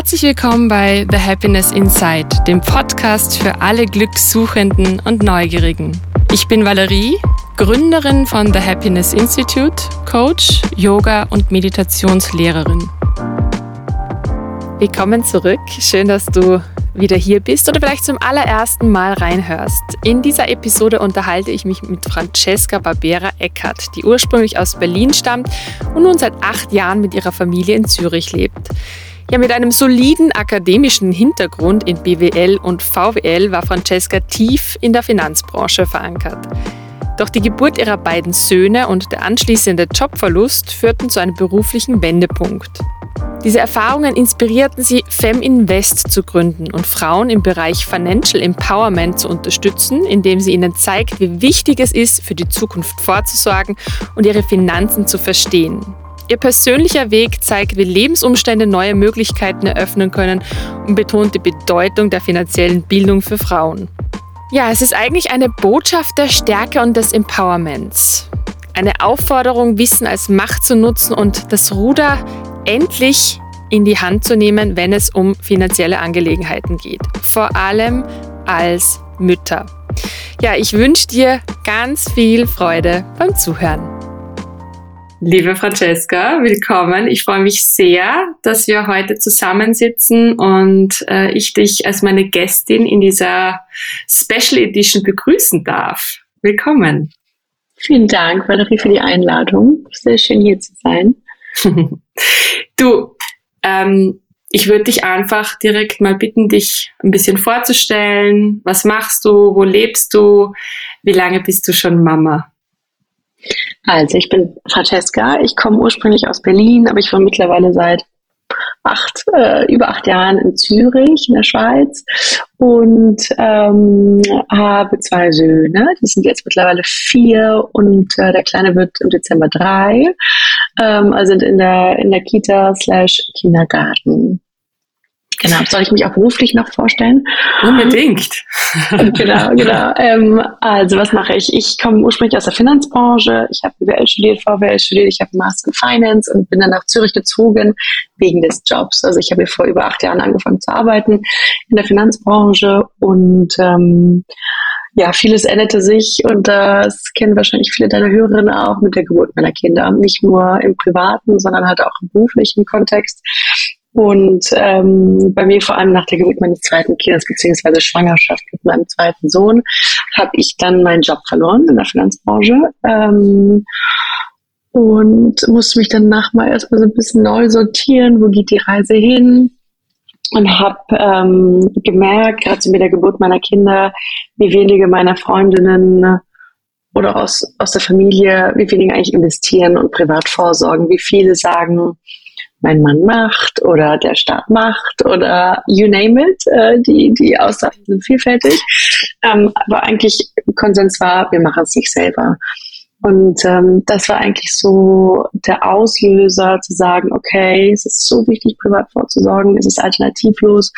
Herzlich willkommen bei The Happiness Inside, dem Podcast für alle Glückssuchenden und Neugierigen. Ich bin Valerie, Gründerin von The Happiness Institute, Coach, Yoga und Meditationslehrerin. Willkommen zurück. Schön, dass du wieder hier bist oder vielleicht zum allerersten Mal reinhörst. In dieser Episode unterhalte ich mich mit Francesca Barbera Eckert, die ursprünglich aus Berlin stammt und nun seit acht Jahren mit ihrer Familie in Zürich lebt. Ja, mit einem soliden akademischen Hintergrund in BWL und VWL war Francesca tief in der Finanzbranche verankert. Doch die Geburt ihrer beiden Söhne und der anschließende Jobverlust führten zu einem beruflichen Wendepunkt. Diese Erfahrungen inspirierten sie, FemInvest zu gründen und Frauen im Bereich Financial Empowerment zu unterstützen, indem sie ihnen zeigt, wie wichtig es ist, für die Zukunft vorzusorgen und ihre Finanzen zu verstehen. Ihr persönlicher Weg zeigt, wie Lebensumstände neue Möglichkeiten eröffnen können und betont die Bedeutung der finanziellen Bildung für Frauen. Ja, es ist eigentlich eine Botschaft der Stärke und des Empowerments. Eine Aufforderung, Wissen als Macht zu nutzen und das Ruder endlich in die Hand zu nehmen, wenn es um finanzielle Angelegenheiten geht. Vor allem als Mütter. Ja, ich wünsche dir ganz viel Freude beim Zuhören. Liebe Francesca, willkommen. Ich freue mich sehr, dass wir heute zusammensitzen und äh, ich dich als meine Gästin in dieser Special Edition begrüßen darf. Willkommen. Vielen Dank, Valerie, für die Einladung. Sehr schön hier zu sein. du, ähm, ich würde dich einfach direkt mal bitten, dich ein bisschen vorzustellen. Was machst du? Wo lebst du? Wie lange bist du schon Mama? Also, ich bin Francesca. Ich komme ursprünglich aus Berlin, aber ich war mittlerweile seit acht, äh, über acht Jahren in Zürich, in der Schweiz und ähm, habe zwei Söhne. Die sind jetzt mittlerweile vier und äh, der Kleine wird im Dezember drei. Ähm, also sind in der, in der Kita slash Kindergarten. Genau, soll ich mich auch beruflich noch vorstellen? Unbedingt. genau, genau. Ähm, also was mache ich? Ich komme ursprünglich aus der Finanzbranche. Ich habe BWL studiert, VWL studiert, ich habe Master in Finance und bin dann nach Zürich gezogen wegen des Jobs. Also ich habe hier vor über acht Jahren angefangen zu arbeiten in der Finanzbranche und ähm, ja, vieles änderte sich und das kennen wahrscheinlich viele deiner Hörerinnen auch mit der Geburt meiner Kinder. Nicht nur im privaten, sondern halt auch im beruflichen Kontext. Und ähm, bei mir vor allem nach der Geburt meines zweiten Kindes beziehungsweise Schwangerschaft mit meinem zweiten Sohn habe ich dann meinen Job verloren in der Finanzbranche ähm, und musste mich dann nach mal erstmal so ein bisschen neu sortieren, wo geht die Reise hin? Und habe ähm, gemerkt, gerade mit der Geburt meiner Kinder, wie wenige meiner Freundinnen oder aus, aus der Familie, wie wenige eigentlich investieren und privat vorsorgen, wie viele sagen, mein Mann macht oder der Staat macht oder you name it. Äh, die, die Aussagen sind vielfältig. Ähm, aber eigentlich Konsens war, wir machen es nicht selber. Und ähm, das war eigentlich so der Auslöser zu sagen, okay, es ist so wichtig, privat vorzusorgen, es ist alternativlos.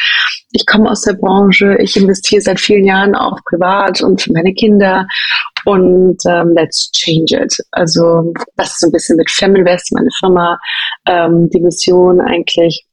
Ich komme aus der Branche, ich investiere seit vielen Jahren auch privat und für meine Kinder und ähm, let's change it. Also das ist so ein bisschen mit Feminvest, meine Firma, ähm, die Mission eigentlich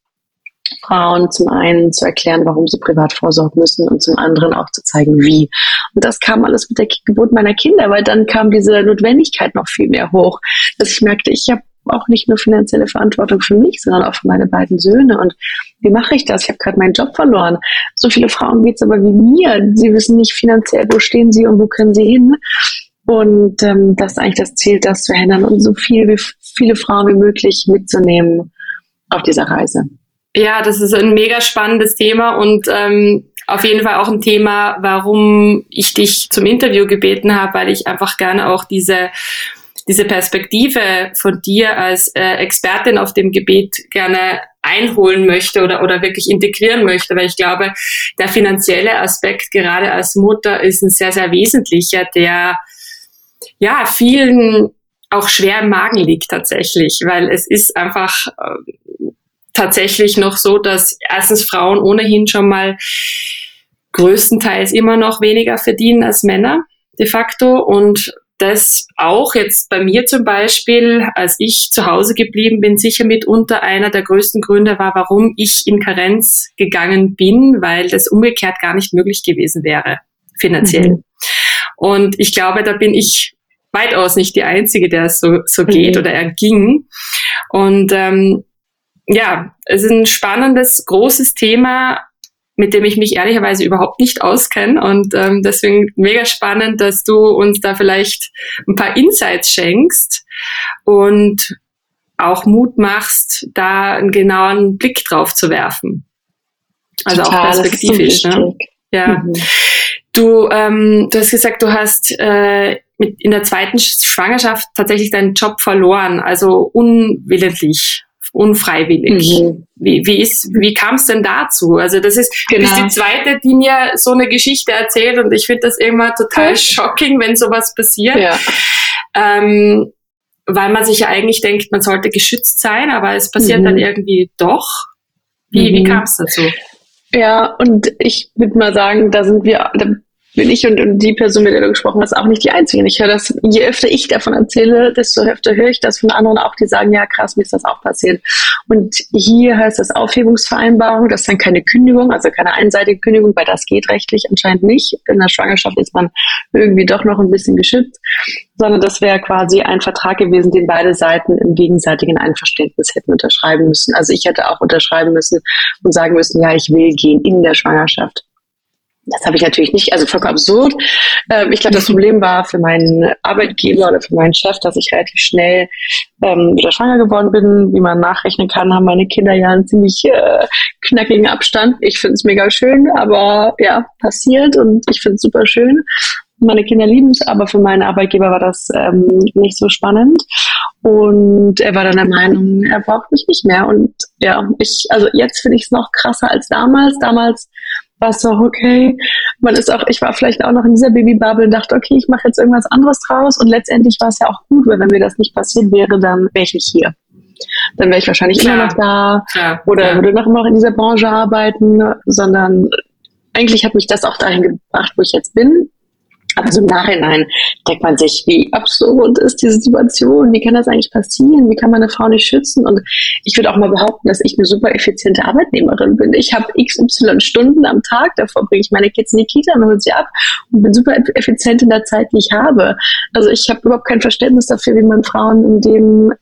Frauen zum einen zu erklären, warum sie privat vorsorgen müssen und zum anderen auch zu zeigen, wie. Und das kam alles mit der Geburt meiner Kinder, weil dann kam diese Notwendigkeit noch viel mehr hoch, dass ich merkte, ich habe auch nicht nur finanzielle Verantwortung für mich, sondern auch für meine beiden Söhne. Und wie mache ich das? Ich habe gerade meinen Job verloren. So viele Frauen geht es aber wie mir. Sie wissen nicht finanziell, wo stehen sie und wo können sie hin. Und ähm, das ist eigentlich das Ziel, das zu ändern und so viel wie viele Frauen wie möglich mitzunehmen auf dieser Reise. Ja, das ist ein mega spannendes Thema und ähm, auf jeden Fall auch ein Thema, warum ich dich zum Interview gebeten habe, weil ich einfach gerne auch diese diese Perspektive von dir als äh, Expertin auf dem Gebiet gerne einholen möchte oder, oder wirklich integrieren möchte, weil ich glaube, der finanzielle Aspekt gerade als Mutter ist ein sehr, sehr wesentlicher, der ja vielen auch schwer im Magen liegt tatsächlich, weil es ist einfach äh, tatsächlich noch so, dass erstens Frauen ohnehin schon mal größtenteils immer noch weniger verdienen als Männer de facto und das auch jetzt bei mir zum Beispiel, als ich zu Hause geblieben bin, sicher mitunter einer der größten Gründe war, warum ich in Karenz gegangen bin, weil das umgekehrt gar nicht möglich gewesen wäre, finanziell. Mhm. Und ich glaube, da bin ich weitaus nicht die Einzige, der es so, so geht mhm. oder erging. Und ähm, ja, es ist ein spannendes, großes Thema, mit dem ich mich ehrlicherweise überhaupt nicht auskenne. Und ähm, deswegen mega spannend, dass du uns da vielleicht ein paar Insights schenkst und auch Mut machst, da einen genauen Blick drauf zu werfen. Also Total, auch perspektivisch. Ne? Ja. Mhm. Du, ähm, du hast gesagt, du hast äh, mit, in der zweiten Schwangerschaft tatsächlich deinen Job verloren, also unwillentlich unfreiwillig. Mhm. Wie, wie, ist, wie kam es denn dazu? Also das ist, genau. bist die zweite, die mir so eine Geschichte erzählt und ich finde das immer total shocking, wenn sowas passiert. Ja. Ähm, weil man sich ja eigentlich denkt, man sollte geschützt sein, aber es passiert mhm. dann irgendwie doch. Wie, mhm. wie kam es dazu? Ja, und ich würde mal sagen, da sind wir, da bin ich und, und die Person, mit der du gesprochen hast, auch nicht die Einzige. Ich höre das, je öfter ich davon erzähle, desto öfter höre ich das von anderen auch, die sagen, ja krass, mir ist das auch passiert. Und hier heißt das Aufhebungsvereinbarung, das ist dann keine Kündigung, also keine einseitige Kündigung, weil das geht rechtlich anscheinend nicht. In der Schwangerschaft ist man irgendwie doch noch ein bisschen geschützt, sondern das wäre quasi ein Vertrag gewesen, den beide Seiten im gegenseitigen Einverständnis hätten unterschreiben müssen. Also ich hätte auch unterschreiben müssen und sagen müssen, ja, ich will gehen in der Schwangerschaft. Das habe ich natürlich nicht, also vollkommen absurd. Ähm, ich glaube, das Problem war für meinen Arbeitgeber oder für meinen Chef, dass ich relativ schnell ähm, wieder schwanger geworden bin. Wie man nachrechnen kann, haben meine Kinder ja einen ziemlich äh, knackigen Abstand. Ich finde es mega schön, aber ja, passiert und ich finde es super schön. Meine Kinder lieben es, aber für meinen Arbeitgeber war das ähm, nicht so spannend. Und er war dann der Meinung, er braucht mich nicht mehr. Und ja, ich, also jetzt finde ich es noch krasser als damals. Damals war es auch okay. Man ist auch, ich war vielleicht auch noch in dieser Babybubble und dachte, okay, ich mache jetzt irgendwas anderes draus. Und letztendlich war es ja auch gut, weil wenn mir das nicht passiert wäre, dann wäre ich nicht hier. Dann wäre ich wahrscheinlich Klar. immer noch da Klar. oder ja. würde noch immer in dieser Branche arbeiten, sondern eigentlich hat mich das auch dahin gebracht, wo ich jetzt bin. Aber so im Nachhinein denkt man sich, wie absurd ist diese Situation? Wie kann das eigentlich passieren? Wie kann man eine Frau nicht schützen? Und ich würde auch mal behaupten, dass ich eine super effiziente Arbeitnehmerin bin. Ich habe XY Stunden am Tag, davor bringe ich meine Kids in die Kita und hole sie ab und bin super effizient in der Zeit, die ich habe. Also ich habe überhaupt kein Verständnis dafür, wie man Frauen in dem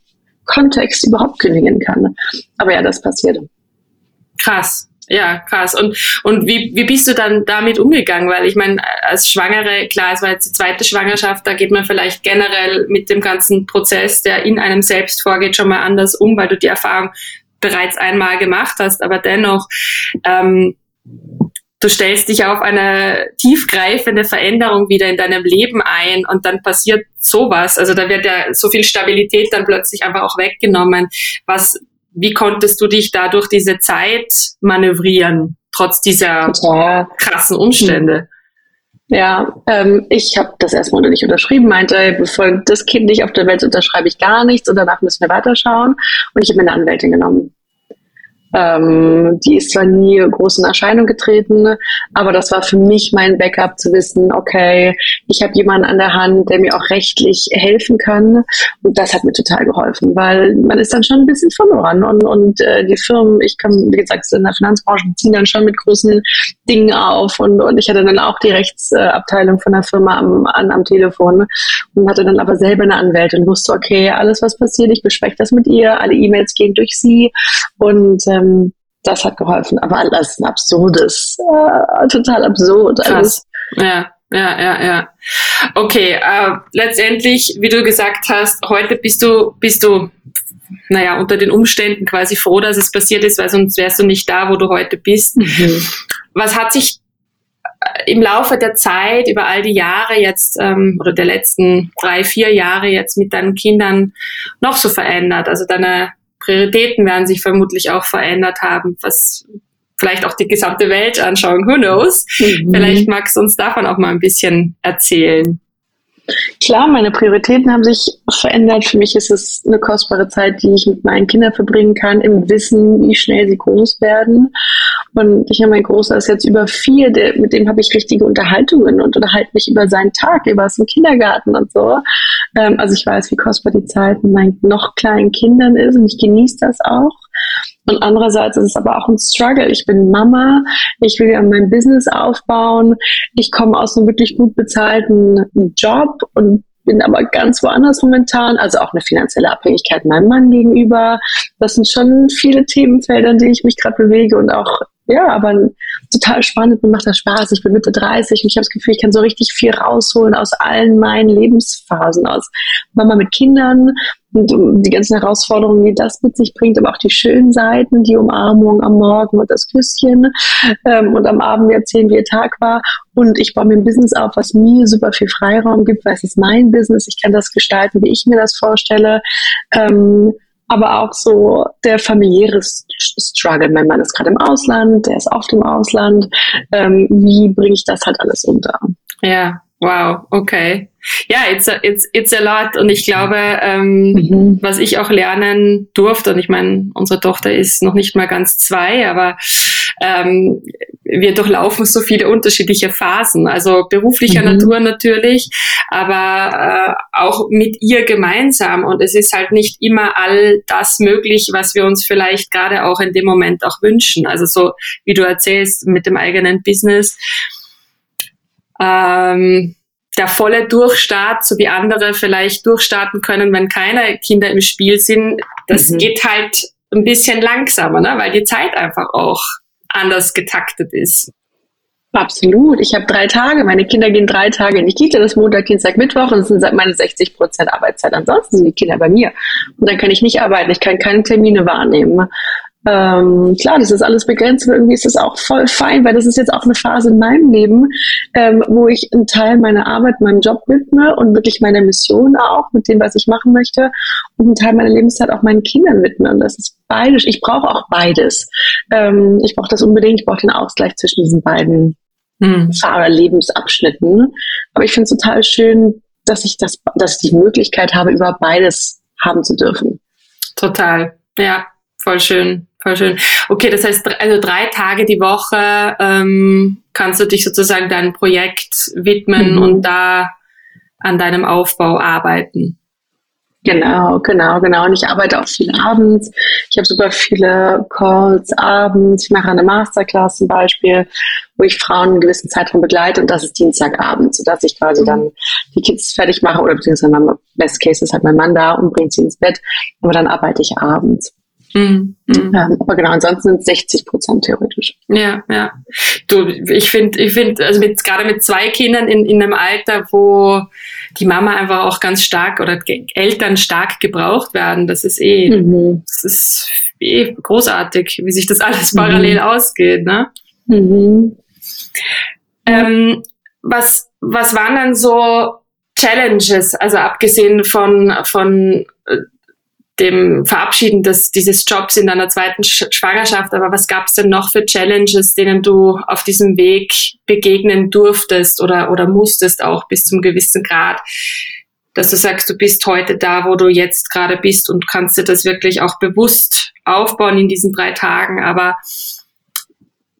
Kontext überhaupt kündigen kann. Aber ja, das passiert. Krass. Ja, krass. Und, und wie, wie bist du dann damit umgegangen? Weil ich meine, als Schwangere, klar, es war jetzt die zweite Schwangerschaft, da geht man vielleicht generell mit dem ganzen Prozess, der in einem selbst vorgeht, schon mal anders um, weil du die Erfahrung bereits einmal gemacht hast. Aber dennoch, ähm, du stellst dich auf eine tiefgreifende Veränderung wieder in deinem Leben ein und dann passiert sowas. Also da wird ja so viel Stabilität dann plötzlich einfach auch weggenommen. Was wie konntest du dich da durch diese Zeit manövrieren, trotz dieser Total. krassen Umstände? Ja, ähm, ich habe das erstmal nicht unterschrieben, meinte, bevor das Kind nicht auf der Welt unterschreibe ich gar nichts und danach müssen wir weiterschauen. Und ich habe mir eine Anwältin genommen. Ähm, die ist zwar nie groß in Erscheinung getreten, aber das war für mich mein Backup zu wissen, okay, ich habe jemanden an der Hand, der mir auch rechtlich helfen kann. Und das hat mir total geholfen, weil man ist dann schon ein bisschen verloren. Und, und äh, die Firmen, ich komme, wie gesagt, in der Finanzbranche, ziehen dann schon mit großen Dingen auf. Und, und ich hatte dann auch die Rechtsabteilung von der Firma am, an, am Telefon und hatte dann aber selber eine Anwältin und wusste, okay, alles, was passiert, ich bespreche das mit ihr, alle E-Mails gehen durch sie und ähm, das hat geholfen. Aber alles ein absurdes, äh, total absurd. Krass. Ja. Ja, ja, ja. Okay, äh, letztendlich, wie du gesagt hast, heute bist du, bist du, naja, unter den Umständen quasi froh, dass es passiert ist, weil sonst wärst du nicht da, wo du heute bist. Mhm. Was hat sich äh, im Laufe der Zeit, über all die Jahre jetzt ähm, oder der letzten drei, vier Jahre jetzt mit deinen Kindern noch so verändert? Also deine Prioritäten werden sich vermutlich auch verändert haben, was vielleicht auch die gesamte Welt anschauen, who knows. Mhm. Vielleicht magst du uns davon auch mal ein bisschen erzählen. Klar, meine Prioritäten haben sich verändert. Für mich ist es eine kostbare Zeit, die ich mit meinen Kindern verbringen kann, im Wissen, wie schnell sie groß werden. Und ich habe mein Großer ist jetzt über vier, der, mit dem habe ich richtige Unterhaltungen und unterhalte mich über seinen Tag, über was im Kindergarten und so. Ähm, also ich weiß, wie kostbar die Zeit mit meinen noch kleinen Kindern ist und ich genieße das auch. Und andererseits ist es aber auch ein Struggle. Ich bin Mama, ich will ja mein Business aufbauen, ich komme aus einem wirklich gut bezahlten Job und bin aber ganz woanders momentan, also auch eine finanzielle Abhängigkeit meinem Mann gegenüber. Das sind schon viele Themenfelder, in denen ich mich gerade bewege und auch ja, aber total spannend, mir macht das Spaß. Ich bin Mitte 30 und ich habe das Gefühl, ich kann so richtig viel rausholen aus allen meinen Lebensphasen, aus Mama mit Kindern und die ganzen Herausforderungen, die das mit sich bringt, aber auch die schönen Seiten, die Umarmung am Morgen und das Küsschen ähm, und am Abend erzählen, wie ihr Tag war. Und ich baue mir ein Business auf, was mir super viel Freiraum gibt, weil es ist mein Business. Ich kann das gestalten, wie ich mir das vorstelle. Ähm, aber auch so der familiäre Struggle. Mein Mann ist gerade im Ausland, der ist oft im Ausland. Ähm, wie bringe ich das halt alles unter? Ja, wow, okay. Ja, it's a, it's, it's a lot. Und ich glaube, ähm, mhm. was ich auch lernen durfte, und ich meine, unsere Tochter ist noch nicht mal ganz zwei, aber ähm, wir durchlaufen so viele unterschiedliche Phasen, also beruflicher mhm. Natur natürlich, aber äh, auch mit ihr gemeinsam. Und es ist halt nicht immer all das möglich, was wir uns vielleicht gerade auch in dem Moment auch wünschen. Also so wie du erzählst mit dem eigenen Business. Ähm, der volle Durchstart, so wie andere vielleicht durchstarten können, wenn keine Kinder im Spiel sind, das mhm. geht halt ein bisschen langsamer, ne? weil die Zeit einfach auch anders getaktet ist. Absolut. Ich habe drei Tage. Meine Kinder gehen drei Tage in die Kita. Das Montag, Dienstag, Mittwoch und das sind meine 60 Prozent Arbeitszeit. Ansonsten sind die Kinder bei mir. Und dann kann ich nicht arbeiten. Ich kann keine Termine wahrnehmen. Ähm, klar, das ist alles begrenzt, aber irgendwie ist das auch voll fein, weil das ist jetzt auch eine Phase in meinem Leben, ähm, wo ich einen Teil meiner Arbeit, meinem Job widme und wirklich meiner Mission auch mit dem, was ich machen möchte und einen Teil meiner Lebenszeit auch meinen Kindern widme. Und das ist beides. Ich brauche auch beides. Ähm, ich brauche das unbedingt. Ich brauche den Ausgleich zwischen diesen beiden hm. Fahrerlebensabschnitten. Aber ich finde es total schön, dass ich das, dass ich die Möglichkeit habe, über beides haben zu dürfen. Total. Ja, voll schön. Voll schön. Okay, das heißt, also drei Tage die Woche ähm, kannst du dich sozusagen deinem Projekt widmen mhm. und da an deinem Aufbau arbeiten. Genau, genau, genau. Und ich arbeite auch viel abends. Ich habe super viele Calls abends. Ich mache eine Masterclass zum Beispiel, wo ich Frauen einen gewissen Zeitraum begleite und das ist Dienstagabend, sodass ich quasi mhm. dann die Kids fertig mache oder beziehungsweise mein Best Case ist halt mein Mann da und bringt sie ins Bett. Aber dann arbeite ich abends. Mhm. Mhm. Aber genau, ansonsten sind es 60 Prozent theoretisch. Ja, ja. Du, ich finde, ich finde, also mit, gerade mit zwei Kindern in, in einem Alter, wo die Mama einfach auch ganz stark oder Eltern stark gebraucht werden, das ist eh, mhm. das ist eh großartig, wie sich das alles mhm. parallel ausgeht, ne? Mhm. Ähm, was, was waren dann so Challenges, also abgesehen von, von dem Verabschieden des, dieses Jobs in deiner zweiten Schwangerschaft. Aber was gab es denn noch für Challenges, denen du auf diesem Weg begegnen durftest oder, oder musstest auch bis zum gewissen Grad? Dass du sagst, du bist heute da, wo du jetzt gerade bist und kannst dir das wirklich auch bewusst aufbauen in diesen drei Tagen. Aber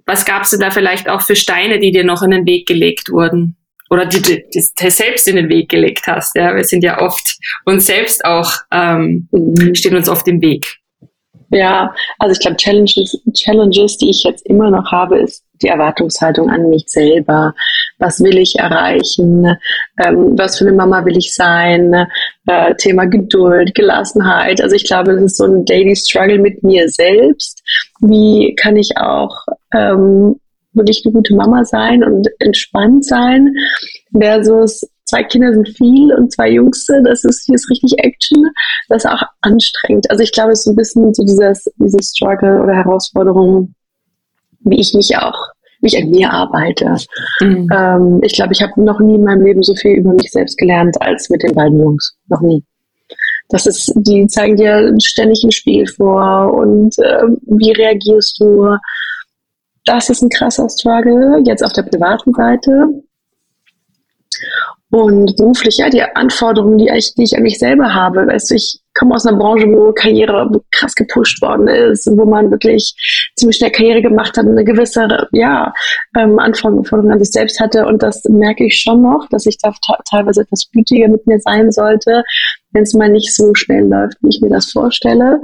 was gab es denn da vielleicht auch für Steine, die dir noch in den Weg gelegt wurden? Oder die, die, die selbst in den Weg gelegt hast. Ja, wir sind ja oft uns selbst auch ähm, mhm. stehen uns oft im Weg. Ja, also ich glaube Challenges, Challenges, die ich jetzt immer noch habe, ist die Erwartungshaltung an mich selber. Was will ich erreichen? Ähm, was für eine Mama will ich sein? Äh, Thema Geduld, Gelassenheit. Also ich glaube, das ist so ein Daily Struggle mit mir selbst. Wie kann ich auch ähm, wirklich eine gute Mama sein und entspannt sein, versus zwei Kinder sind viel und zwei Jungs, das ist, hier ist richtig Action, das ist auch anstrengend. Also ich glaube, es ist so ein bisschen so dieses, dieses Struggle oder Herausforderung, wie ich mich auch, wie ich an mir arbeite. Mhm. Ähm, ich glaube, ich habe noch nie in meinem Leben so viel über mich selbst gelernt als mit den beiden Jungs. Noch nie. Das ist, die zeigen dir ständig ein Spiel vor und äh, wie reagierst du? Das ist ein krasser Struggle, jetzt auf der privaten Seite. Und beruflich, ja, die Anforderungen, die ich, die ich an mich selber habe. Weißt du, ich komme aus einer Branche, wo Karriere krass gepusht worden ist, wo man wirklich ziemlich schnell Karriere gemacht hat und eine gewisse, ja, ähm, Anforderung an sich selbst hatte. Und das merke ich schon noch, dass ich da teilweise etwas gütiger mit mir sein sollte, wenn es mal nicht so schnell läuft, wie ich mir das vorstelle.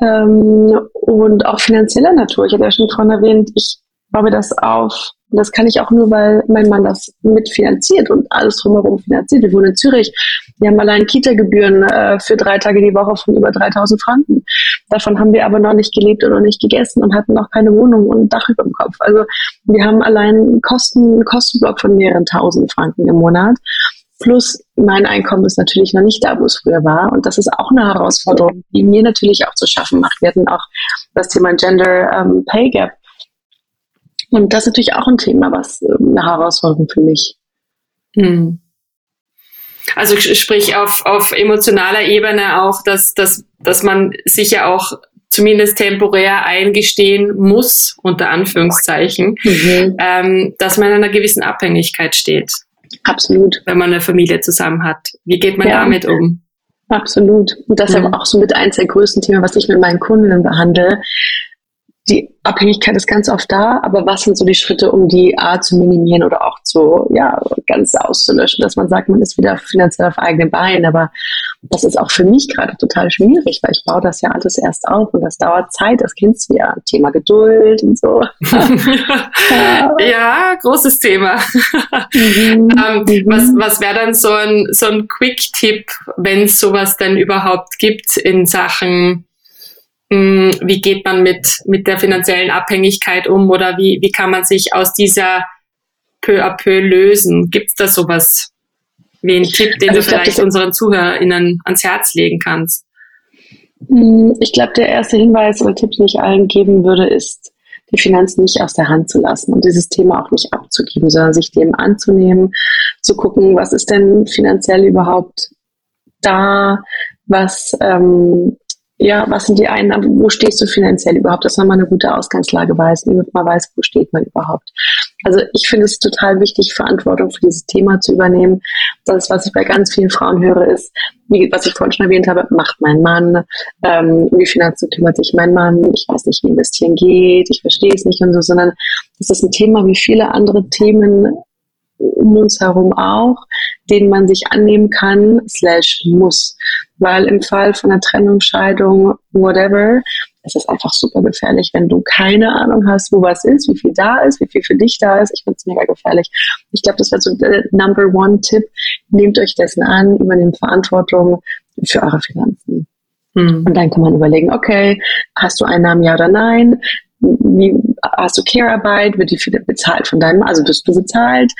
Ähm, und auch finanzieller Natur. Ich hatte ja schon vorhin erwähnt, ich baue das auf und das kann ich auch nur, weil mein Mann das mitfinanziert und alles drumherum finanziert. Wir wohnen in Zürich. Wir haben allein Kita-Gebühren äh, für drei Tage die Woche von über 3000 Franken. Davon haben wir aber noch nicht gelebt oder nicht gegessen und hatten noch keine Wohnung und ein Dach über dem Kopf. Also wir haben allein Kosten, einen Kostenblock von mehreren tausend Franken im Monat. Plus mein Einkommen ist natürlich noch nicht da, wo es früher war. Und das ist auch eine Herausforderung, die mir natürlich auch zu schaffen macht. Wir hatten auch das Thema Gender ähm, Pay Gap und das ist natürlich auch ein Thema, was ähm, eine Herausforderung für mich. Hm. Also sprich auf, auf emotionaler Ebene auch, dass, dass, dass man sich ja auch zumindest temporär eingestehen muss, unter Anführungszeichen, mhm. ähm, dass man in einer gewissen Abhängigkeit steht. Absolut. Wenn man eine Familie zusammen hat. Wie geht man ja. damit um? Absolut. Und das ist mhm. aber auch so mit eins der größten Themen, was ich mit meinen Kunden behandle die Abhängigkeit ist ganz oft da, aber was sind so die Schritte, um die A zu minimieren oder auch zu, ja, ganz auszulöschen, dass man sagt, man ist wieder finanziell auf eigenen Beinen, aber das ist auch für mich gerade total schwierig, weil ich baue das ja alles erst auf und das dauert Zeit, das kennst du ja, Thema Geduld und so. ja. ja, großes Thema. Mhm. ähm, mhm. Was, was wäre dann so ein, so ein Quick-Tipp, wenn es sowas denn überhaupt gibt in Sachen hm, wie geht man mit, mit der finanziellen Abhängigkeit um oder wie, wie kann man sich aus dieser peu à peu lösen? Gibt es da sowas wie einen Tipp, den also du vielleicht glaub, unseren ZuhörerInnen ans Herz legen kannst? Hm, ich glaube, der erste Hinweis oder Tipp, den ich allen geben würde, ist, die Finanzen nicht aus der Hand zu lassen und dieses Thema auch nicht abzugeben, sondern sich dem anzunehmen, zu gucken, was ist denn finanziell überhaupt da, was ähm, ja, was sind die Einnahmen, wo stehst du finanziell überhaupt, dass man mal eine gute Ausgangslage weiß, damit man weiß, wo steht man überhaupt. Also ich finde es total wichtig, Verantwortung für dieses Thema zu übernehmen. Das, was ich bei ganz vielen Frauen höre, ist, wie, was ich vorhin schon erwähnt habe, macht mein Mann, ähm, um die Finanzen kümmert sich mein Mann, ich weiß nicht, wie investieren geht, ich verstehe es nicht und so, sondern das ist ein Thema wie viele andere Themen um uns herum auch, denen man sich annehmen kann, slash muss. Weil im Fall von einer Trennung, Scheidung, whatever, es ist einfach super gefährlich, wenn du keine Ahnung hast, wo was ist, wie viel da ist, wie viel für dich da ist. Ich finde es mega gefährlich. Ich glaube, das wäre so der Number One Tipp. Nehmt euch dessen an, übernehmt Verantwortung für eure Finanzen. Hm. Und dann kann man überlegen, okay, hast du Einnahmen, ja oder nein? wie hast du Care-Arbeit, wird die bezahlt von deinem, also bist du bezahlt?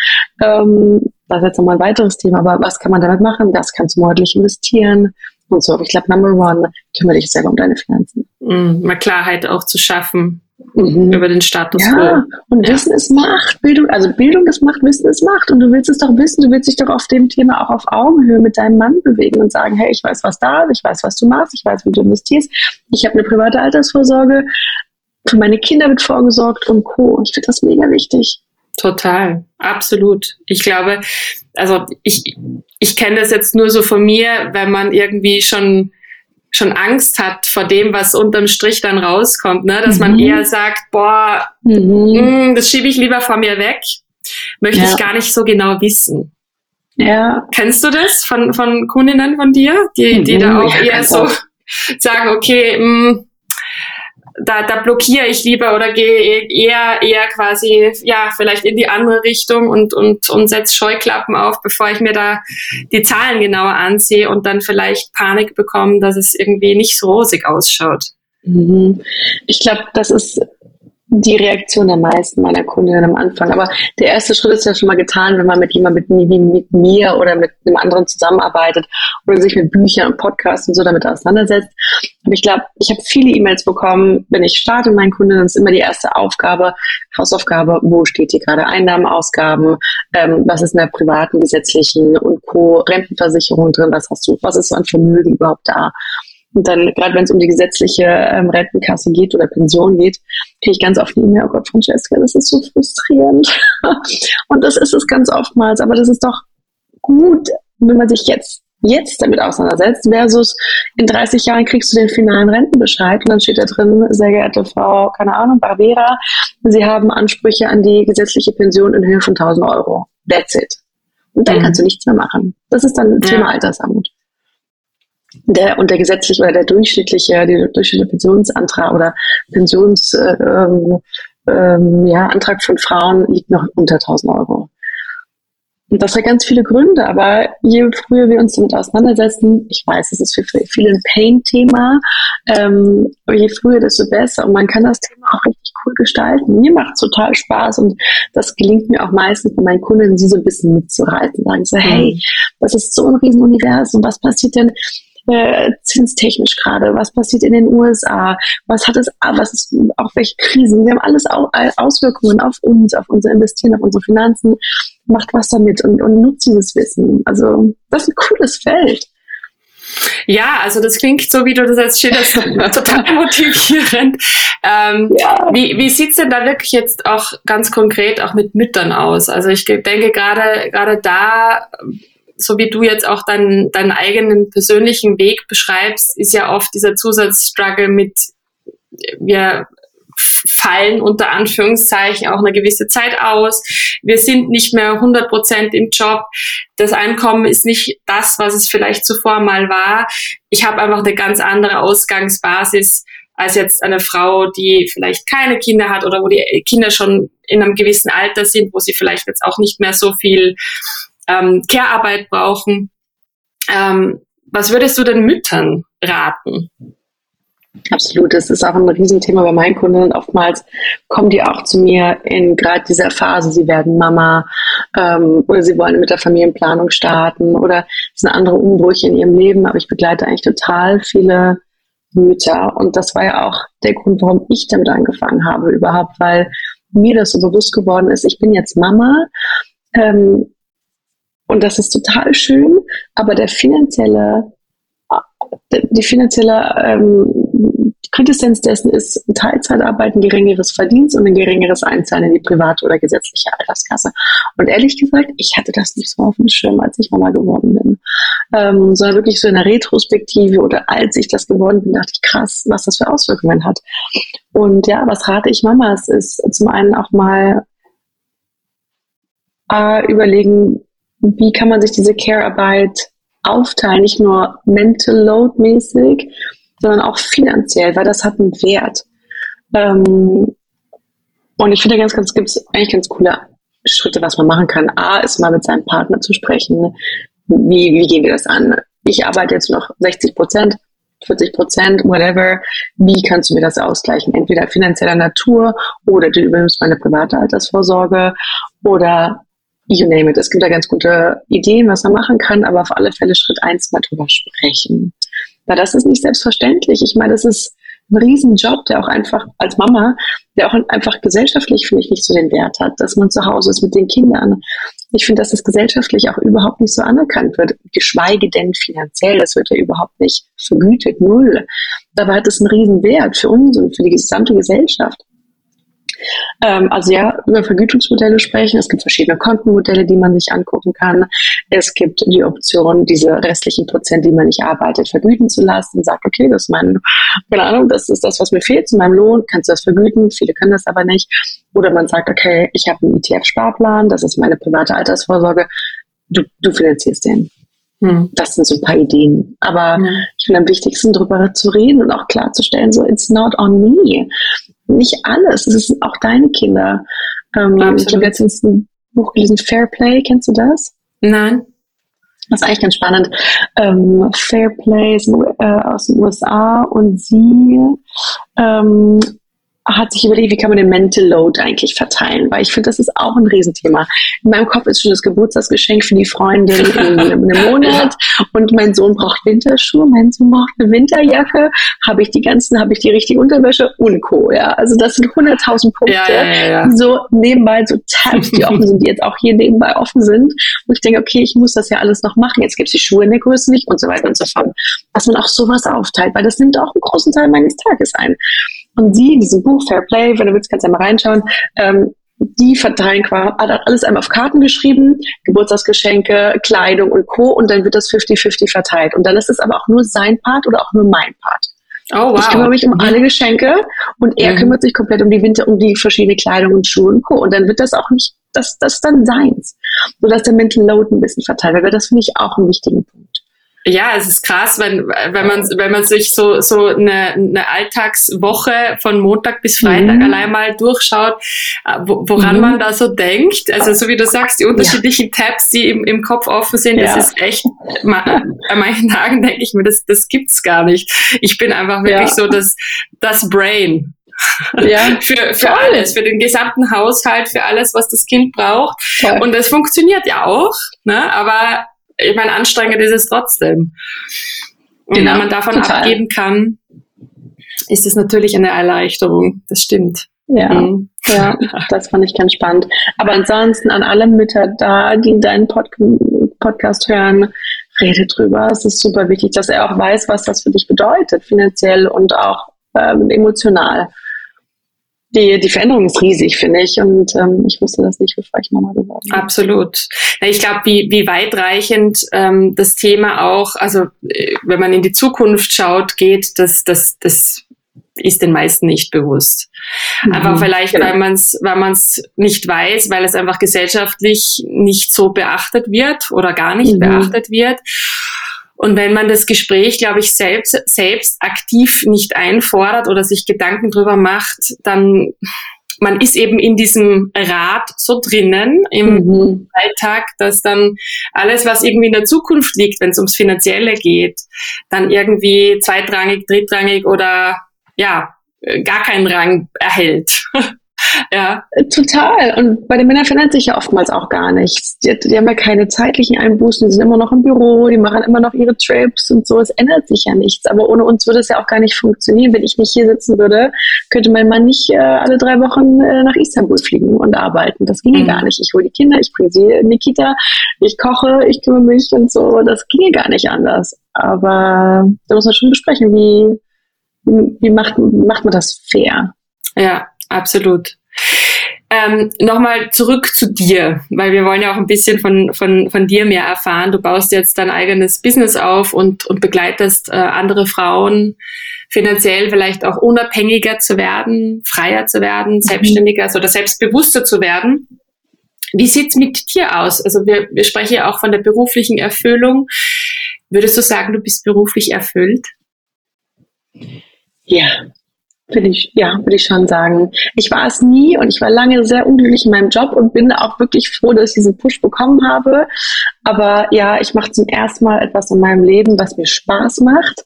Ähm, das ist jetzt nochmal ein weiteres Thema, aber was kann man damit machen? Das kannst du monatlich investieren und so. Ich glaube, Number One, kümmere dich selber um deine Finanzen. Mhm, mal Klarheit auch zu schaffen mhm. über den Status quo. Ja, und ja. Wissen ist Macht. Bildung, also Bildung ist Macht, Wissen ist Macht. Und du willst es doch wissen, du willst dich doch auf dem Thema auch auf Augenhöhe mit deinem Mann bewegen und sagen, hey, ich weiß, was da ist, ich weiß, was du machst, ich weiß, wie du investierst, ich habe eine private Altersvorsorge, für meine Kinder wird vorgesorgt und Co. Ich finde das mega wichtig. Total, absolut. Ich glaube, also ich, ich kenne das jetzt nur so von mir, wenn man irgendwie schon schon Angst hat vor dem, was unterm Strich dann rauskommt, ne? dass mhm. man eher sagt, boah, mhm. mh, mm, das schiebe ich lieber von mir weg, möchte ja. ich gar nicht so genau wissen. Ja. Kennst du das von, von Kundinnen von dir, die, die mhm. da auch eher so auch. sagen, okay, mh, mm, da, da blockiere ich lieber oder gehe eher, eher quasi, ja, vielleicht in die andere Richtung und, und, und setze Scheuklappen auf, bevor ich mir da die Zahlen genauer ansehe und dann vielleicht Panik bekomme, dass es irgendwie nicht so rosig ausschaut. Mhm. Ich glaube, das ist die Reaktion der meisten meiner Kundinnen am Anfang. Aber der erste Schritt ist ja schon mal getan, wenn man mit jemandem mit, wie mit mir oder mit einem anderen zusammenarbeitet oder sich mit Büchern und Podcasts und so damit auseinandersetzt. Aber ich glaube, ich habe viele E-Mails bekommen, wenn ich starte mit meinen Kundinnen, ist immer die erste Aufgabe, Hausaufgabe, wo steht hier gerade Einnahmen, Ausgaben, ähm, was ist in der privaten, gesetzlichen und Co. Rentenversicherung drin, was hast du, was ist so an Vermögen überhaupt da? Und dann, gerade wenn es um die gesetzliche ähm, Rentenkasse geht oder Pension geht, kriege ich ganz oft eine E-Mail, oh Gott, Francesca, das ist so frustrierend. und das ist es ganz oftmals, aber das ist doch gut, wenn man sich jetzt jetzt damit auseinandersetzt, versus in 30 Jahren kriegst du den finalen Rentenbescheid und dann steht da drin, sehr geehrte Frau, keine Ahnung, Barbera, Sie haben Ansprüche an die gesetzliche Pension in Höhe von 1000 Euro. That's it. Und dann mhm. kannst du nichts mehr machen. Das ist dann ja. Thema Altersarmut. Der, und der gesetzliche oder der durchschnittliche, der durchschnittliche Pensionsantrag oder Pensionsantrag äh, ähm, ja, von Frauen liegt noch unter 1000 Euro. Und das hat ganz viele Gründe, aber je früher wir uns damit auseinandersetzen, ich weiß, es ist für viele ein Pain-Thema, ähm, je früher, desto besser. Und man kann das Thema auch richtig cool gestalten. Mir macht es total Spaß und das gelingt mir auch meistens bei meinen Kunden, sie so ein bisschen mitzureißen, sagen so, hey, mhm. das ist so ein Riesenuniversum, was passiert denn, äh, zinstechnisch gerade, was passiert in den USA, was hat es, was ist, auch welche Krisen, wir haben alles Auswirkungen auf uns, auf unser Investieren, auf unsere Finanzen, macht was damit und, und nutzt dieses Wissen. Also das ist ein cooles Feld. Ja, also das klingt so, wie du das jetzt schilderst, total motivierend. Ähm, ja. Wie, wie sieht's denn da wirklich jetzt auch ganz konkret auch mit Müttern aus? Also ich denke gerade gerade da so wie du jetzt auch deinen, deinen eigenen persönlichen Weg beschreibst, ist ja oft dieser Zusatzstruggle mit, wir fallen unter Anführungszeichen auch eine gewisse Zeit aus. Wir sind nicht mehr 100 Prozent im Job. Das Einkommen ist nicht das, was es vielleicht zuvor mal war. Ich habe einfach eine ganz andere Ausgangsbasis als jetzt eine Frau, die vielleicht keine Kinder hat oder wo die Kinder schon in einem gewissen Alter sind, wo sie vielleicht jetzt auch nicht mehr so viel ähm, Care-Arbeit brauchen. Ähm, was würdest du den Müttern raten? Absolut, das ist auch ein Riesenthema bei meinen Kunden. Oftmals kommen die auch zu mir in gerade dieser Phase, sie werden Mama ähm, oder sie wollen mit der Familienplanung starten oder es sind andere Umbrüche in ihrem Leben. Aber ich begleite eigentlich total viele Mütter und das war ja auch der Grund, warum ich damit angefangen habe überhaupt, weil mir das so bewusst geworden ist. Ich bin jetzt Mama. Ähm, und das ist total schön, aber der finanzielle, die finanzielle ähm, Quintessenz dessen ist Teilzeitarbeit, ein geringeres Verdienst und ein geringeres Einzahlen in die private oder gesetzliche Alterskasse. Und ehrlich gesagt, ich hatte das nicht so auf dem Schirm, als ich Mama geworden bin. Ähm, sondern wirklich so in der Retrospektive oder als ich das geworden bin, dachte ich, krass, was das für Auswirkungen hat. Und ja, was rate ich Mamas ist zum einen auch mal äh, überlegen, wie kann man sich diese Care-Arbeit aufteilen, nicht nur mental load mäßig, sondern auch finanziell, weil das hat einen Wert. Ähm, und ich finde ganz, ganz, gibt es eigentlich ganz coole Schritte, was man machen kann. A, ist mal mit seinem Partner zu sprechen. Wie, wie gehen wir das an? Ich arbeite jetzt noch 60 Prozent, 40 Prozent, whatever. Wie kannst du mir das ausgleichen? Entweder finanzieller Natur oder du übernimmst meine private Altersvorsorge oder you name it. Es gibt da ganz gute Ideen, was man machen kann, aber auf alle Fälle Schritt eins mal drüber sprechen. Weil das ist nicht selbstverständlich. Ich meine, das ist ein Riesenjob, der auch einfach als Mama, der auch einfach gesellschaftlich, finde ich, nicht so den Wert hat, dass man zu Hause ist mit den Kindern. Ich finde, dass das gesellschaftlich auch überhaupt nicht so anerkannt wird, geschweige denn finanziell. Das wird ja überhaupt nicht vergütet, null. Dabei hat es einen riesen Wert für uns und für die gesamte Gesellschaft. Ähm, also ja, über Vergütungsmodelle sprechen. Es gibt verschiedene Kontenmodelle, die man sich angucken kann. Es gibt die Option, diese restlichen Prozent, die man nicht arbeitet, vergüten zu lassen. Und sagt, okay, das ist mein, keine Ahnung, das ist das, was mir fehlt zu meinem Lohn. Kannst du das vergüten? Viele können das aber nicht. Oder man sagt, okay, ich habe einen ETF-Sparplan, das ist meine private Altersvorsorge. Du, du finanzierst den. Hm. Das sind so ein paar Ideen. Aber hm. ich finde am wichtigsten, darüber zu reden und auch klarzustellen, so, it's not on me nicht alles. Es sind auch deine Kinder. Ähm, ich habe letztens ein Buch gelesen, Fair Play, kennst du das? Nein. Das ist eigentlich ganz spannend. Ähm, Fair Play ist äh, aus den USA und sie ähm, hat sich überlegt, wie kann man den Mental Load eigentlich verteilen, weil ich finde, das ist auch ein Riesenthema. In meinem Kopf ist schon das Geburtstagsgeschenk für die Freundin in einem Monat und mein Sohn braucht Winterschuhe, mein Sohn braucht eine Winterjacke, habe ich die ganzen, habe ich die richtige Unterwäsche und Co. Ja, also das sind 100.000 Punkte, ja, ja, ja, so nebenbei so Tabs, die offen sind, die jetzt auch hier nebenbei offen sind und ich denke, okay, ich muss das ja alles noch machen, jetzt gibt es die Schuhe in der Größe nicht und so weiter und so fort. Dass man auch sowas aufteilt, weil das nimmt auch einen großen Teil meines Tages ein. Und sie in diesem Buch Fair Play, wenn du willst, kannst du ja mal reinschauen, ähm, die verteilen quasi alles einmal auf Karten geschrieben, Geburtstagsgeschenke, Kleidung und Co. Und dann wird das 50-50 verteilt. Und dann ist es aber auch nur sein Part oder auch nur mein Part. Oh, wow. Ich kümmere mich um alle Geschenke und er mhm. kümmert sich komplett um die Winter, um die verschiedene Kleidung und Schuhe und Co. Und dann wird das auch nicht, das, das ist dann seins. Sodass der Mental Load ein bisschen verteilt wird. Das finde ich auch einen wichtigen Punkt. Ja, es ist krass, wenn, wenn man, wenn man sich so, so eine, eine Alltagswoche von Montag bis Freitag mhm. allein mal durchschaut, äh, woran mhm. man da so denkt. Also, so wie du sagst, die unterschiedlichen ja. Tabs, die im, im Kopf offen sind, ja. das ist echt, an manchen Tagen denke ich mir, das, das gibt's gar nicht. Ich bin einfach wirklich ja. so das, das Brain. Ja, für, für alles, für den gesamten Haushalt, für alles, was das Kind braucht. Toll. Und das funktioniert ja auch, ne? aber ich meine, anstrengend ist es trotzdem. Und genau, wenn man davon total. abgeben kann, ist es natürlich eine Erleichterung. Das stimmt. Ja, mhm. ja, das fand ich ganz spannend. Aber ansonsten an alle Mütter da, die deinen Pod Podcast hören, rede drüber. Es ist super wichtig, dass er auch weiß, was das für dich bedeutet, finanziell und auch ähm, emotional die, die Veränderung ist riesig, finde ich. Und ähm, ich wusste das nicht, bevor ich Mama geworden bin. Absolut. Ich glaube, wie, wie weitreichend ähm, das Thema auch, also äh, wenn man in die Zukunft schaut, geht, das, das, das ist den meisten nicht bewusst. Mhm, einfach vielleicht, genau. weil man es weil man's nicht weiß, weil es einfach gesellschaftlich nicht so beachtet wird oder gar nicht mhm. beachtet wird. Und wenn man das Gespräch, glaube ich, selbst, selbst aktiv nicht einfordert oder sich Gedanken drüber macht, dann man ist eben in diesem Rad so drinnen im mhm. Alltag, dass dann alles, was irgendwie in der Zukunft liegt, wenn es ums Finanzielle geht, dann irgendwie zweitrangig, drittrangig oder ja, gar keinen Rang erhält. Ja. Total. Und bei den Männern verändert sich ja oftmals auch gar nichts. Die, die, haben ja keine zeitlichen Einbußen, die sind immer noch im Büro, die machen immer noch ihre Trips und so. Es ändert sich ja nichts. Aber ohne uns würde es ja auch gar nicht funktionieren. Wenn ich nicht hier sitzen würde, könnte mein Mann nicht äh, alle drei Wochen äh, nach Istanbul fliegen und arbeiten. Das ginge mhm. gar nicht. Ich hole die Kinder, ich bringe sie in die Kita, ich koche, ich kümmere mich und so. Das ginge gar nicht anders. Aber da muss man schon besprechen, wie, wie, wie macht, macht man das fair? Ja, absolut. Ähm, Nochmal zurück zu dir, weil wir wollen ja auch ein bisschen von, von, von dir mehr erfahren. Du baust jetzt dein eigenes Business auf und, und begleitest äh, andere Frauen finanziell vielleicht auch unabhängiger zu werden, freier zu werden, mhm. selbstständiger oder selbstbewusster zu werden. Wie sieht's mit dir aus? Also wir, wir sprechen ja auch von der beruflichen Erfüllung. Würdest du sagen, du bist beruflich erfüllt? Ja, Würde ich, ja, würde ich schon sagen. Ich war es nie und ich war lange sehr unglücklich in meinem Job und bin auch wirklich froh, dass ich diesen Push bekommen habe. Aber ja, ich mache zum ersten Mal etwas in meinem Leben, was mir Spaß macht,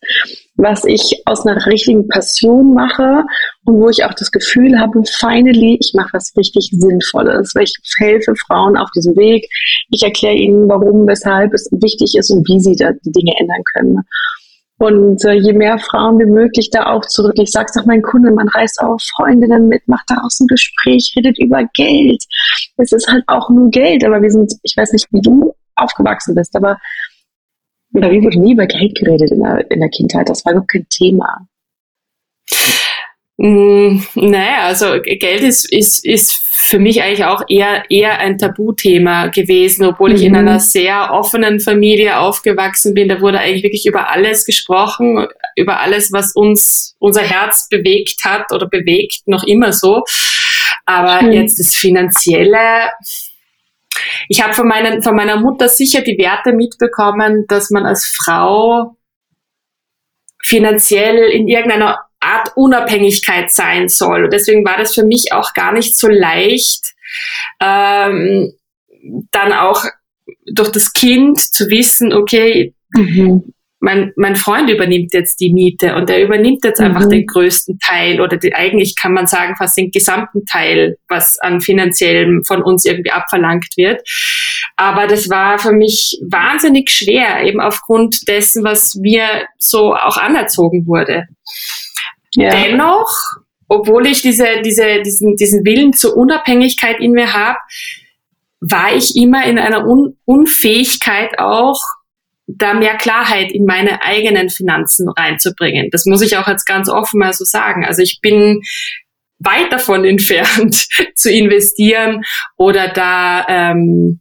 was ich aus einer richtigen Passion mache und wo ich auch das Gefühl habe, finally, ich mache was richtig Sinnvolles, weil ich helfe Frauen auf diesem Weg. Ich erkläre ihnen, warum, weshalb es wichtig ist und wie sie da die Dinge ändern können. Und äh, je mehr Frauen wie möglich da auch zurück. Ich sage es auch meinen Kunden, man reißt auch Freundinnen mit, macht daraus ein Gespräch, redet über Geld. Es ist halt auch nur Geld, aber wir sind, ich weiß nicht, wie du aufgewachsen bist, aber oder wie wurde nie über Geld geredet in der, in der Kindheit? Das war überhaupt kein Thema. Mm, naja, also Geld ist, ist, ist für mich eigentlich auch eher, eher ein Tabuthema gewesen, obwohl mhm. ich in mhm. einer sehr offenen Familie aufgewachsen bin. Da wurde eigentlich wirklich über alles gesprochen, über alles, was uns, unser Herz bewegt hat oder bewegt, noch immer so. Aber mhm. jetzt das Finanzielle, ich habe von, meinen, von meiner Mutter sicher die Werte mitbekommen, dass man als Frau finanziell in irgendeiner Art Unabhängigkeit sein soll. Und deswegen war das für mich auch gar nicht so leicht, ähm, dann auch durch das Kind zu wissen, okay, mhm mein, mein Freund übernimmt jetzt die Miete und er übernimmt jetzt mhm. einfach den größten Teil oder die, eigentlich kann man sagen fast den gesamten Teil, was an finanziellem von uns irgendwie abverlangt wird. Aber das war für mich wahnsinnig schwer, eben aufgrund dessen, was mir so auch anerzogen wurde. Ja. Dennoch, obwohl ich diese, diese, diesen, diesen Willen zur Unabhängigkeit in mir habe, war ich immer in einer Un Unfähigkeit auch, da mehr Klarheit in meine eigenen Finanzen reinzubringen. Das muss ich auch jetzt ganz offen mal so sagen. Also ich bin weit davon entfernt zu investieren oder da ähm,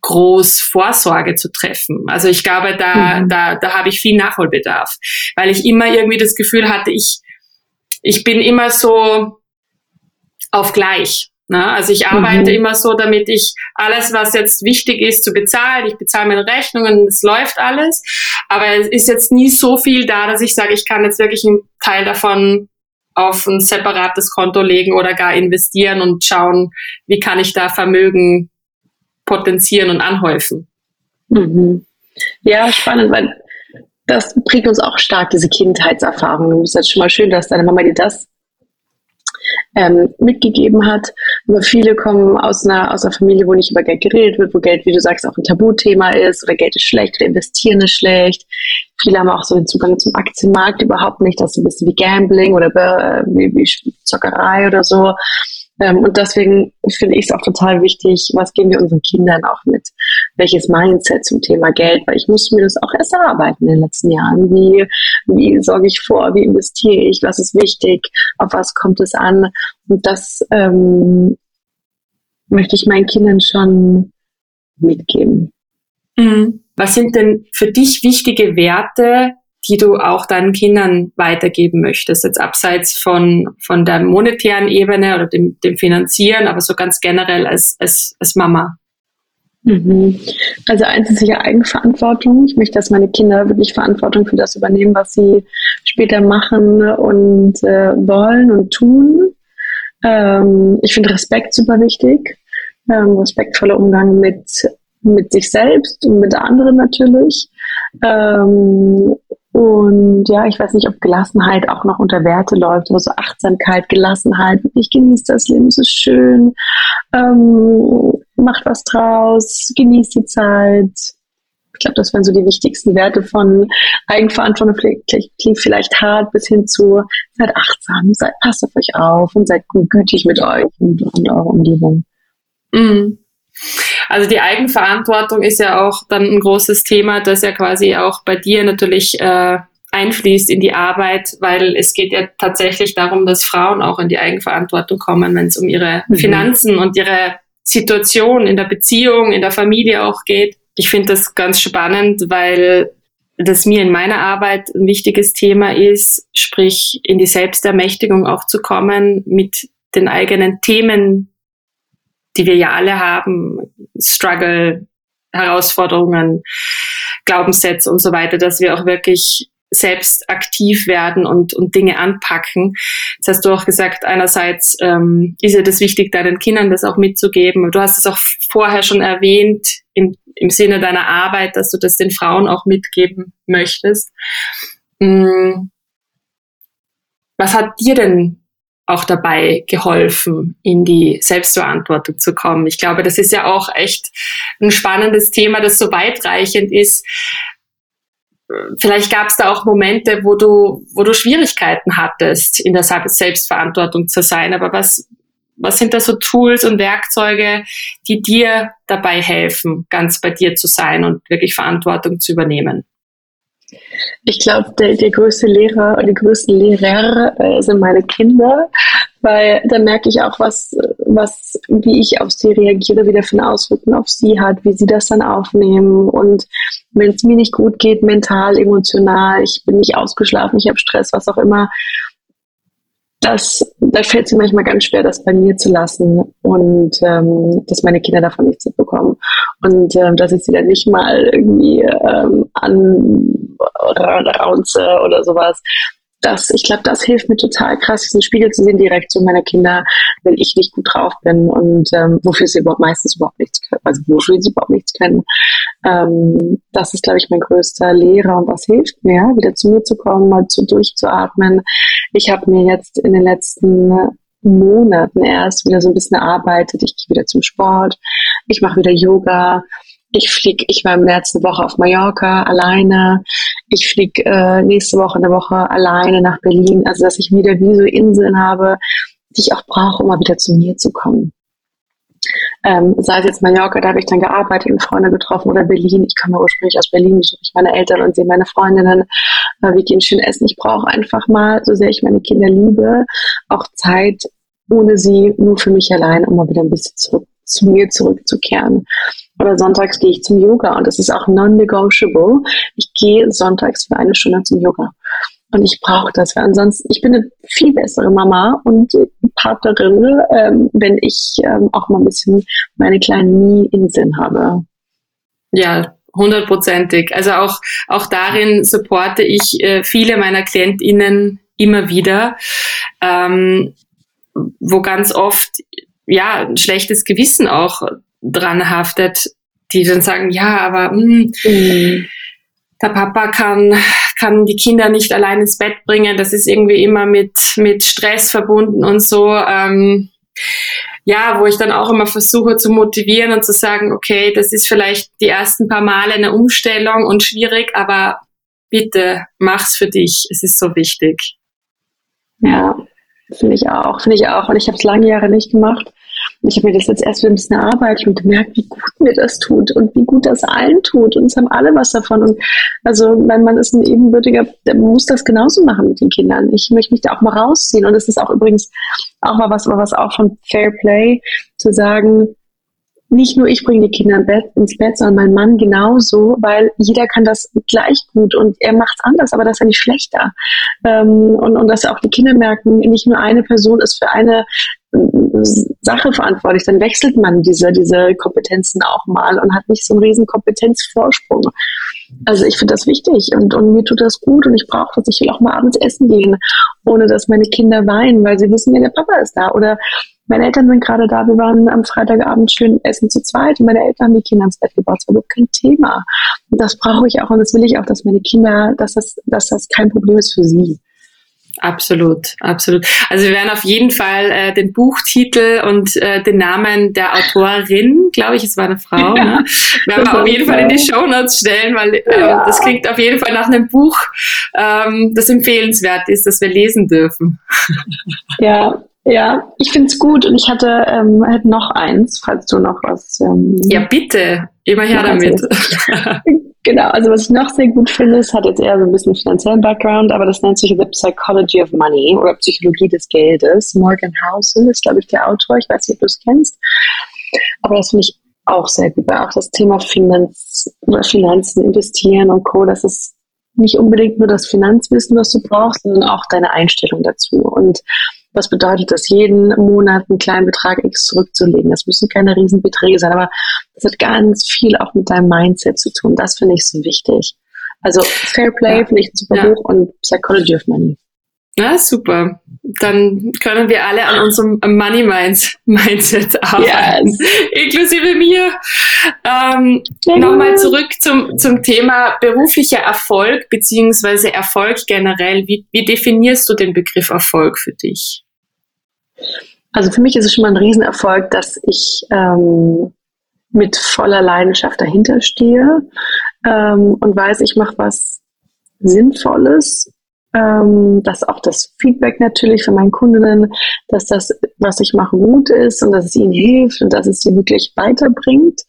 groß Vorsorge zu treffen. Also ich glaube, da, mhm. da, da habe ich viel Nachholbedarf, weil ich immer irgendwie das Gefühl hatte, ich, ich bin immer so auf gleich. Ne? Also ich arbeite mhm. immer so, damit ich alles, was jetzt wichtig ist, zu bezahlen. Ich bezahle meine Rechnungen, es läuft alles. Aber es ist jetzt nie so viel da, dass ich sage, ich kann jetzt wirklich einen Teil davon auf ein separates Konto legen oder gar investieren und schauen, wie kann ich da Vermögen potenzieren und anhäufen. Mhm. Ja, spannend, weil das prägt uns auch stark, diese Kindheitserfahrung. Es ist jetzt schon mal schön, dass deine Mama dir das ähm, mitgegeben hat. Aber viele kommen aus einer, aus einer Familie, wo nicht über Geld geredet wird, wo Geld, wie du sagst, auch ein Tabuthema ist oder Geld ist schlecht oder investieren ist schlecht. Viele haben auch so den Zugang zum Aktienmarkt überhaupt nicht. Das ist ein bisschen wie Gambling oder äh, wie, wie Zockerei oder so. Ähm, und deswegen finde ich es auch total wichtig, was geben wir unseren Kindern auch mit? Welches Mindset zum Thema Geld? Weil ich musste mir das auch erst erarbeiten in den letzten Jahren. Wie, wie sorge ich vor? Wie investiere ich? Was ist wichtig? Auf was kommt es an? Und das ähm, möchte ich meinen Kindern schon mitgeben. Mhm. Was sind denn für dich wichtige Werte, die du auch deinen Kindern weitergeben möchtest, jetzt abseits von, von der monetären Ebene oder dem, dem Finanzieren, aber so ganz generell als, als, als Mama? Mhm. Also eins ist sicher Eigenverantwortung. Ich möchte, dass meine Kinder wirklich Verantwortung für das übernehmen, was sie später machen und äh, wollen und tun. Ähm, ich finde Respekt super wichtig. Ähm, respektvoller Umgang mit, mit sich selbst und mit anderen natürlich. Ähm, und ja, ich weiß nicht, ob Gelassenheit auch noch unter Werte läuft, aber so Achtsamkeit, Gelassenheit, ich genieße das Leben, es ist schön, ähm, macht was draus, genießt die Zeit. Ich glaube, das wären so die wichtigsten Werte von Eigenverantwortung, klingt vielleicht hart, bis hin zu seid achtsam, seid, passt auf euch auf und seid gütig mit euch und, und eurer Umgebung. Mhm. Also die Eigenverantwortung ist ja auch dann ein großes Thema, das ja quasi auch bei dir natürlich äh, einfließt in die Arbeit, weil es geht ja tatsächlich darum, dass Frauen auch in die Eigenverantwortung kommen, wenn es um ihre mhm. Finanzen und ihre Situation in der Beziehung, in der Familie auch geht. Ich finde das ganz spannend, weil das mir in meiner Arbeit ein wichtiges Thema ist, sprich in die Selbstermächtigung auch zu kommen mit den eigenen Themen, die wir ja alle haben, Struggle, Herausforderungen, Glaubenssätze und so weiter, dass wir auch wirklich selbst aktiv werden und, und Dinge anpacken. Das hast du auch gesagt, einerseits ähm, ist ja das wichtig, deinen Kindern das auch mitzugeben. Du hast es auch vorher schon erwähnt, im, im Sinne deiner Arbeit, dass du das den Frauen auch mitgeben möchtest. Hm. Was hat dir denn auch dabei geholfen, in die Selbstverantwortung zu kommen. Ich glaube, das ist ja auch echt ein spannendes Thema, das so weitreichend ist. Vielleicht gab es da auch Momente, wo du, wo du Schwierigkeiten hattest, in der Selbstverantwortung zu sein. Aber was, was sind da so Tools und Werkzeuge, die dir dabei helfen, ganz bei dir zu sein und wirklich Verantwortung zu übernehmen? Ich glaube, der, der größte Lehrer oder die größten Lehrer äh, sind meine Kinder, weil da merke ich auch, was, was, wie ich auf sie reagiere, wie der für eine Auswirkung auf sie hat, wie sie das dann aufnehmen. Und wenn es mir nicht gut geht, mental, emotional, ich bin nicht ausgeschlafen, ich habe Stress, was auch immer, das, da fällt es mir manchmal ganz schwer, das bei mir zu lassen und ähm, dass meine Kinder davon nichts mitbekommen. Und ähm, dass ich sie dann nicht mal irgendwie ähm, anraunze oder sowas, das, ich glaube, das hilft mir total krass, diesen Spiegel zu sehen, die Reaktion meiner Kinder, wenn ich nicht gut drauf bin und ähm, wofür sie überhaupt meistens überhaupt nichts können, also wofür sie überhaupt nichts können. Ähm, das ist, glaube ich, mein größter Lehrer und was hilft mir, wieder zu mir zu kommen, mal zu durchzuatmen. Ich habe mir jetzt in den letzten Monaten erst wieder so ein bisschen erarbeitet. Ich gehe wieder zum Sport, ich mache wieder Yoga, ich fliege, ich war im eine Woche auf Mallorca alleine. Ich fliege äh, nächste Woche eine Woche alleine nach Berlin. Also dass ich wieder wie so Inseln habe, die ich auch brauche, um mal wieder zu mir zu kommen. Ähm, sei es jetzt Mallorca, da habe ich dann gearbeitet und Freunde getroffen oder Berlin. Ich komme ursprünglich aus Berlin, besuche ich meine Eltern und sehe meine Freundinnen. Äh, wir gehen schön essen. Ich brauche einfach mal, so sehr ich meine Kinder liebe, auch Zeit ohne sie, nur für mich allein, um mal wieder ein bisschen zurück zu mir zurückzukehren. Oder sonntags gehe ich zum Yoga und das ist auch non-negotiable. Ich gehe sonntags für eine Stunde zum Yoga. Und ich brauche das, weil ansonsten, ich bin eine viel bessere Mama und Partnerin, ähm, wenn ich ähm, auch mal ein bisschen meine kleinen Nie-Inseln habe. Ja, hundertprozentig. Also auch, auch darin supporte ich äh, viele meiner KlientInnen immer wieder, ähm, wo ganz oft ja ein schlechtes Gewissen auch dran haftet, die dann sagen, ja, aber mh, hm, mhm. der Papa kann kann die Kinder nicht allein ins Bett bringen. Das ist irgendwie immer mit mit Stress verbunden und so. Ähm, ja, wo ich dann auch immer versuche zu motivieren und zu sagen, okay, das ist vielleicht die ersten paar Male eine Umstellung und schwierig, aber bitte mach's für dich. Es ist so wichtig. Ja, finde ich auch, finde ich auch. Und ich habe es lange Jahre nicht gemacht. Ich habe mir das jetzt erst wieder ein bisschen erarbeitet und gemerkt, wie gut mir das tut und wie gut das allen tut. Und es haben alle was davon. Und also mein Mann ist ein ebenbürtiger, der muss das genauso machen mit den Kindern. Ich möchte mich da auch mal rausziehen. Und es ist auch übrigens auch mal was, was auch von Fair Play zu sagen, nicht nur ich bringe die Kinder ins Bett, sondern mein Mann genauso, weil jeder kann das gleich gut und er macht es anders, aber das ist ja nicht schlechter. Ähm, und, und dass auch die Kinder merken, nicht nur eine Person ist für eine Sache verantwortlich, dann wechselt man diese, diese Kompetenzen auch mal und hat nicht so einen riesen Kompetenzvorsprung. Also ich finde das wichtig und, und mir tut das gut und ich brauche das. Ich will auch mal abends essen gehen, ohne dass meine Kinder weinen, weil sie wissen, ja, der Papa ist da. Oder meine Eltern sind gerade da, wir waren am Freitagabend schön essen zu zweit und meine Eltern haben die Kinder ins Bett gebracht. Das war überhaupt kein Thema. Und das brauche ich auch und das will ich auch, dass meine Kinder, dass das, dass das kein Problem ist für sie. Absolut, absolut. Also wir werden auf jeden Fall äh, den Buchtitel und äh, den Namen der Autorin, glaube ich, es war eine Frau, ja, ne? werden wir auf jeden Fall in die Show Notes stellen, weil äh, ja. das klingt auf jeden Fall nach einem Buch, ähm, das empfehlenswert ist, das wir lesen dürfen. Ja, ja, ich finde es gut und ich hatte ähm, noch eins, falls du noch was. Ähm, ja, bitte, immer her damit. genau, also was ich noch sehr gut finde, es hat jetzt eher so ein bisschen finanziellen Background, aber das nennt sich The Psychology of Money oder Psychologie des Geldes. Morgan Housel ist, glaube ich, der Autor. Ich weiß nicht, ob du es kennst. Aber das finde ich auch sehr gut, auch das Thema Finanz Finanzen, Investieren und Co., das ist nicht unbedingt nur das Finanzwissen, was du brauchst, sondern auch deine Einstellung dazu. Und was bedeutet das, jeden Monat einen kleinen Betrag X zurückzulegen? Das müssen keine Riesenbeträge sein, aber das hat ganz viel auch mit deinem Mindset zu tun. Das finde ich so wichtig. Also Fair Play ja. finde ich ein super ja. Buch und Psychology of Money. Ja, super. Dann können wir alle an unserem Money Minds Mindset arbeiten, yes. inklusive mir. Ähm, Nochmal zurück zum, zum Thema beruflicher Erfolg beziehungsweise Erfolg generell. Wie, wie definierst du den Begriff Erfolg für dich? Also für mich ist es schon mal ein Riesenerfolg, dass ich ähm, mit voller Leidenschaft dahinter stehe ähm, und weiß, ich mache was Sinnvolles ähm, dass auch das Feedback natürlich von meinen Kundinnen, dass das, was ich mache, gut ist und dass es ihnen hilft und dass es sie wirklich weiterbringt.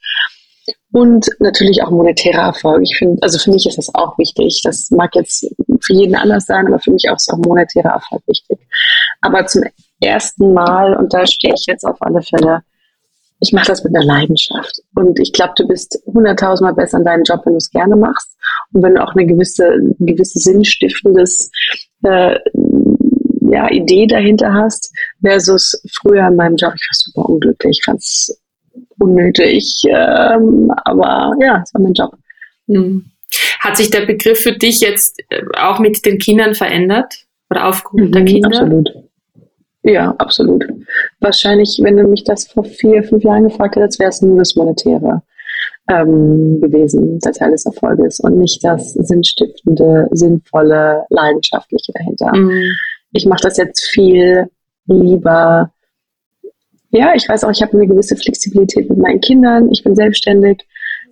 Und natürlich auch monetärer Erfolg. Ich finde, also für mich ist das auch wichtig. Das mag jetzt für jeden anders sein, aber für mich auch ist auch monetärer Erfolg wichtig. Aber zum ersten Mal, und da stehe ich jetzt auf alle Fälle, ich mache das mit einer Leidenschaft. Und ich glaube, du bist hunderttausendmal besser in deinem Job, wenn du es gerne machst. Und wenn du auch eine gewisse, gewisse sinnstiftendes äh, ja, Idee dahinter hast, versus früher in meinem Job. Ich war super unglücklich, es unnötig. Ähm, aber ja, es war mein Job. Mhm. Hat sich der Begriff für dich jetzt äh, auch mit den Kindern verändert? Oder aufgrund mhm, der Kinder? Absolut. Ja, absolut. Wahrscheinlich, wenn du mich das vor vier, fünf Jahren gefragt hättest, wäre es nur das Monetäre ähm, gewesen, der Teil des Erfolges und nicht das sinnstiftende, sinnvolle, leidenschaftliche dahinter. Mhm. Ich mache das jetzt viel lieber. Ja, ich weiß auch, ich habe eine gewisse Flexibilität mit meinen Kindern. Ich bin selbstständig.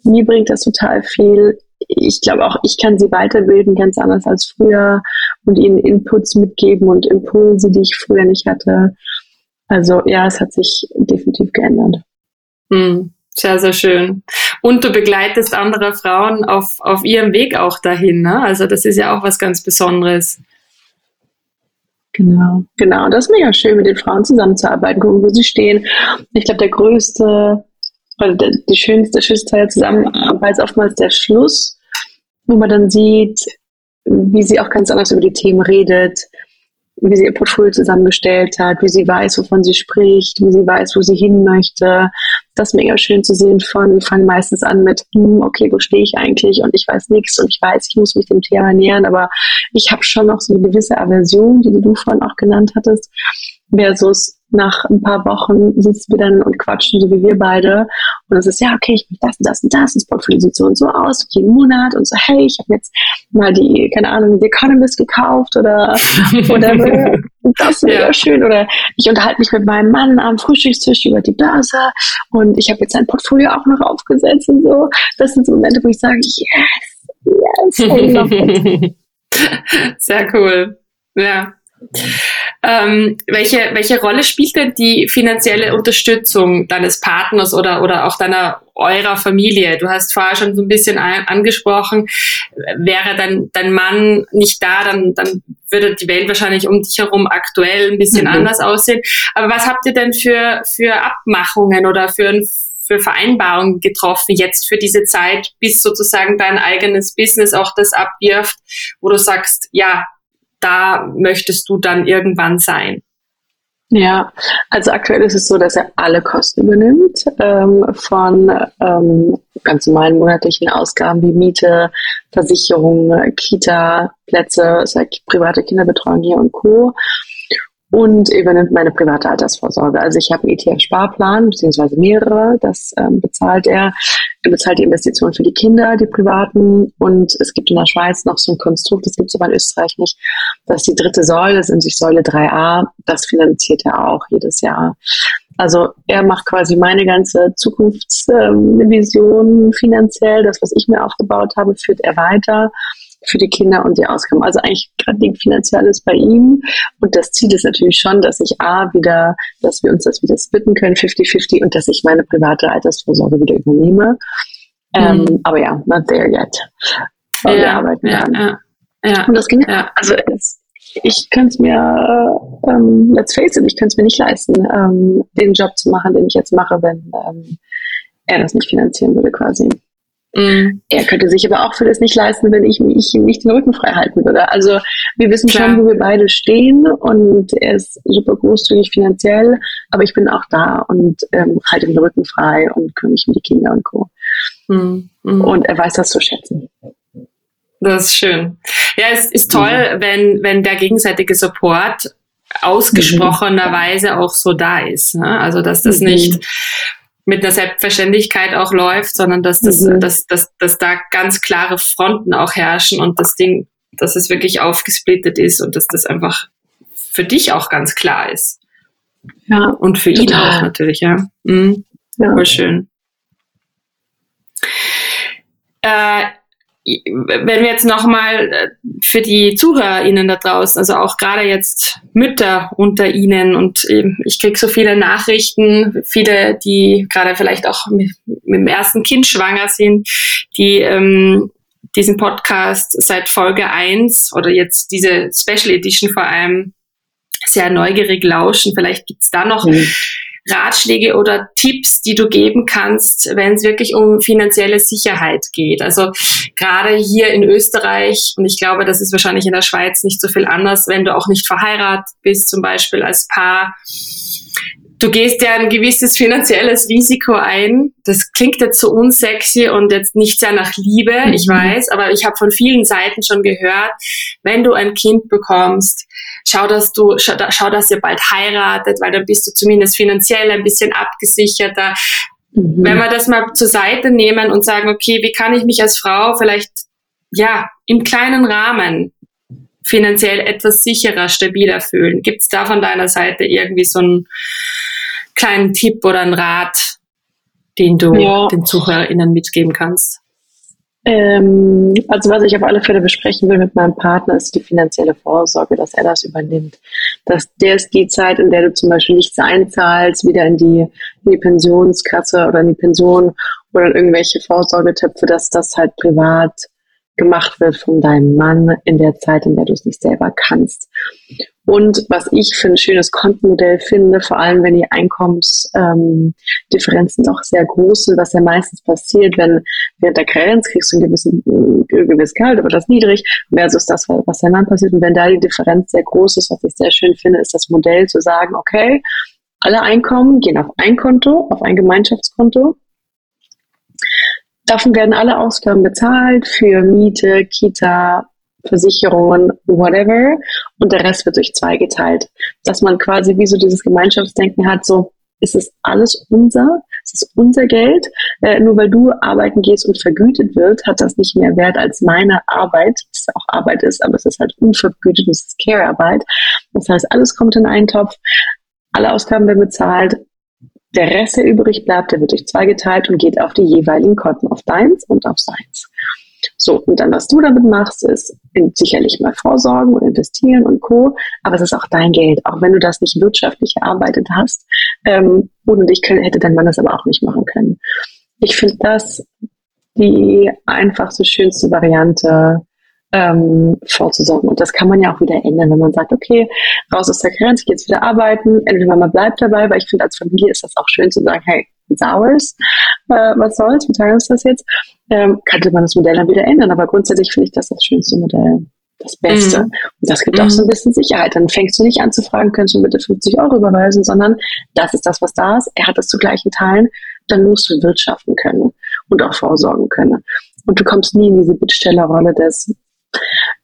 Mir bringt das total viel ich glaube auch, ich kann sie weiterbilden, ganz anders als früher und ihnen Inputs mitgeben und Impulse, die ich früher nicht hatte. Also ja, es hat sich definitiv geändert. Hm, sehr, sehr schön. Und du begleitest andere Frauen auf, auf ihrem Weg auch dahin. Ne? Also das ist ja auch was ganz Besonderes. Genau, genau. Das ist mega schön, mit den Frauen zusammenzuarbeiten, gucken, wo sie stehen. Ich glaube, der größte der, die schönste, schönste Teil der Zusammenarbeit ist oftmals der Schluss, wo man dann sieht, wie sie auch ganz anders über die Themen redet, wie sie ihr Portfolio zusammengestellt hat, wie sie weiß, wovon sie spricht, wie sie weiß, wo sie hin möchte. Das ist mega schön zu sehen von, wir fangen meistens an mit, hm, okay, wo stehe ich eigentlich und ich weiß nichts und ich weiß, ich muss mich dem Thema nähern, aber ich habe schon noch so eine gewisse Aversion, die du vorhin auch genannt hattest, versus nach ein paar Wochen sitzen wir dann und quatschen, so wie wir beide. Und es ist, ja, okay, ich möchte das und das und das. Das Portfolio sieht so und so aus, jeden Monat. Und so, hey, ich habe jetzt mal die, keine Ahnung, The Economist gekauft oder whatever. das ist ja. schön. Oder ich unterhalte mich mit meinem Mann am Frühstückstisch über die Börse und ich habe jetzt ein Portfolio auch noch aufgesetzt und so. Das sind so Momente, wo ich sage, yes, yes, I love it. Sehr cool. Ja. Ähm, welche, welche Rolle spielt denn die finanzielle Unterstützung deines Partners oder, oder auch deiner eurer Familie? Du hast vorher schon so ein bisschen angesprochen, wäre dein, dein Mann nicht da, dann, dann würde die Welt wahrscheinlich um dich herum aktuell ein bisschen mhm. anders aussehen. Aber was habt ihr denn für, für Abmachungen oder für für Vereinbarungen getroffen jetzt für diese Zeit, bis sozusagen dein eigenes Business auch das abwirft, wo du sagst, ja, da möchtest du dann irgendwann sein? Ja, also aktuell ist es so, dass er alle Kosten übernimmt ähm, von ähm, ganz normalen monatlichen Ausgaben wie Miete, Versicherung, Kita, Plätze, private Kinderbetreuung hier und Co und übernimmt meine private Altersvorsorge. Also ich habe einen ETF-Sparplan, beziehungsweise mehrere, das ähm, bezahlt er. Er bezahlt die Investitionen für die Kinder, die privaten. Und es gibt in der Schweiz noch so ein Konstrukt, das gibt es aber in Österreich nicht, dass die dritte Säule, das nennt sich Säule 3a, das finanziert er auch jedes Jahr. Also er macht quasi meine ganze Zukunftsvision ähm, finanziell. Das, was ich mir aufgebaut habe, führt er weiter für die Kinder und die Ausgaben. Also eigentlich gerade liegt finanzielles bei ihm. Und das Ziel ist natürlich schon, dass ich A, wieder, dass wir uns das wieder splitten können, 50-50, und dass ich meine private Altersvorsorge wieder übernehme. Ähm, mhm. Ähm, aber ja, not there yet. Aber ja, wir arbeiten ja, Ja, ja, und das ging ja. Also es, ich kann es mir, ähm, let's face it, ich kann es mir nicht leisten, ähm, den Job zu machen, den ich jetzt mache, wenn ähm, er das nicht finanzieren würde quasi. Mhm. Er könnte sich aber auch für das nicht leisten, wenn ich, ich ihm nicht den Rücken frei halten würde. Also wir wissen Klar. schon, wo wir beide stehen und er ist super großzügig finanziell, aber ich bin auch da und ähm, halte den Rücken frei und kümmere mich um die Kinder und Co. Mhm. Mhm. Und er weiß das zu schätzen. Das ist schön. Ja, es ist toll, mhm. wenn, wenn der gegenseitige Support ausgesprochenerweise auch so da ist. Ne? Also dass das mhm. nicht mit einer Selbstverständlichkeit auch läuft, sondern dass, das, mhm. dass, dass, dass da ganz klare Fronten auch herrschen und das Ding, dass es wirklich aufgesplittet ist und dass das einfach für dich auch ganz klar ist. Ja. Und für ihn auch natürlich, ja. Mhm. ja. Voll schön. Äh, wenn wir jetzt nochmal äh, für die ZuhörerInnen da draußen, also auch gerade jetzt Mütter unter Ihnen und ich kriege so viele Nachrichten, viele, die gerade vielleicht auch mit, mit, dem ersten Kind schwanger sind, die ähm, diesen Podcast seit Folge 1 oder jetzt diese Special Edition vor allem sehr neugierig lauschen. Vielleicht gibt's da noch mhm. Ratschläge oder Tipps, die du geben kannst, wenn es wirklich um finanzielle Sicherheit geht? Also gerade hier in Österreich, und ich glaube, das ist wahrscheinlich in der Schweiz nicht so viel anders, wenn du auch nicht verheiratet bist, zum Beispiel als Paar, du gehst ja ein gewisses finanzielles Risiko ein. Das klingt jetzt so unsexy und jetzt nicht sehr nach Liebe, ich mhm. weiß, aber ich habe von vielen Seiten schon gehört, wenn du ein Kind bekommst, schau, dass du, schau, schau, dass ihr bald heiratet, weil dann bist du zumindest finanziell ein bisschen abgesicherter. Mhm. Wenn wir das mal zur Seite nehmen und sagen, okay, wie kann ich mich als Frau vielleicht, ja, im kleinen Rahmen finanziell etwas sicherer, stabiler fühlen? Gibt es da von deiner Seite irgendwie so einen kleinen Tipp oder einen Rat, den du ja. den ZuhörerInnen mitgeben kannst? Ähm, also was ich auf alle Fälle besprechen will mit meinem Partner, ist die finanzielle Vorsorge, dass er das übernimmt. Dass der ist die Zeit, in der du zum Beispiel nichts einzahlst, wieder in die, in die Pensionskasse oder in die Pension oder in irgendwelche Vorsorgetöpfe, dass das halt privat gemacht wird von deinem Mann in der Zeit, in der du es nicht selber kannst. Und was ich für ein schönes Kontenmodell finde, vor allem wenn die Einkommensdifferenzen ähm, doch sehr groß sind, was ja meistens passiert, wenn während der Karenz kriegst du ein ein gewisses Gehalt, aber das niedrig, versus das, was dein Mann passiert. Und wenn da die Differenz sehr groß ist, was ich sehr schön finde, ist das Modell zu sagen, okay, alle Einkommen gehen auf ein Konto, auf ein Gemeinschaftskonto. Davon werden alle Ausgaben bezahlt für Miete, Kita, Versicherungen, whatever. Und der Rest wird durch zwei geteilt. Dass man quasi wie so dieses Gemeinschaftsdenken hat, so, ist es alles unser, es ist unser Geld. Äh, nur weil du arbeiten gehst und vergütet wird, hat das nicht mehr Wert als meine Arbeit, das auch Arbeit ist, aber es ist halt unvergütet, es ist Care-Arbeit. Das heißt, alles kommt in einen Topf, alle Ausgaben werden bezahlt, der Rest, der übrig bleibt, der wird durch zwei geteilt und geht auf die jeweiligen Konten, auf deins und auf seins. So, und dann, was du damit machst, ist sicherlich mal vorsorgen und investieren und Co. Aber es ist auch dein Geld, auch wenn du das nicht wirtschaftlich erarbeitet hast. Ähm, ohne dich können, hätte dein Mann das aber auch nicht machen können. Ich finde das die einfachste, schönste Variante, ähm, vorzusorgen. Und das kann man ja auch wieder ändern, wenn man sagt, okay, raus aus der Grenze, ich gehe jetzt wieder arbeiten. Entweder man bleibt dabei, weil ich finde, als Familie ist das auch schön zu sagen, hey, it's ours, äh, was soll's, wir teilen uns das jetzt. Ähm, könnte man das Modell dann wieder ändern, aber grundsätzlich finde ich das das schönste Modell das Beste. Mhm. Und das gibt mhm. auch so ein bisschen Sicherheit. Dann fängst du nicht an zu fragen, könntest du bitte 50 Euro überweisen, sondern das ist das, was da ist. Er hat das zu gleichen Teilen. Dann musst du wirtschaften können und auch vorsorgen können. Und du kommst nie in diese Bittstellerrolle des,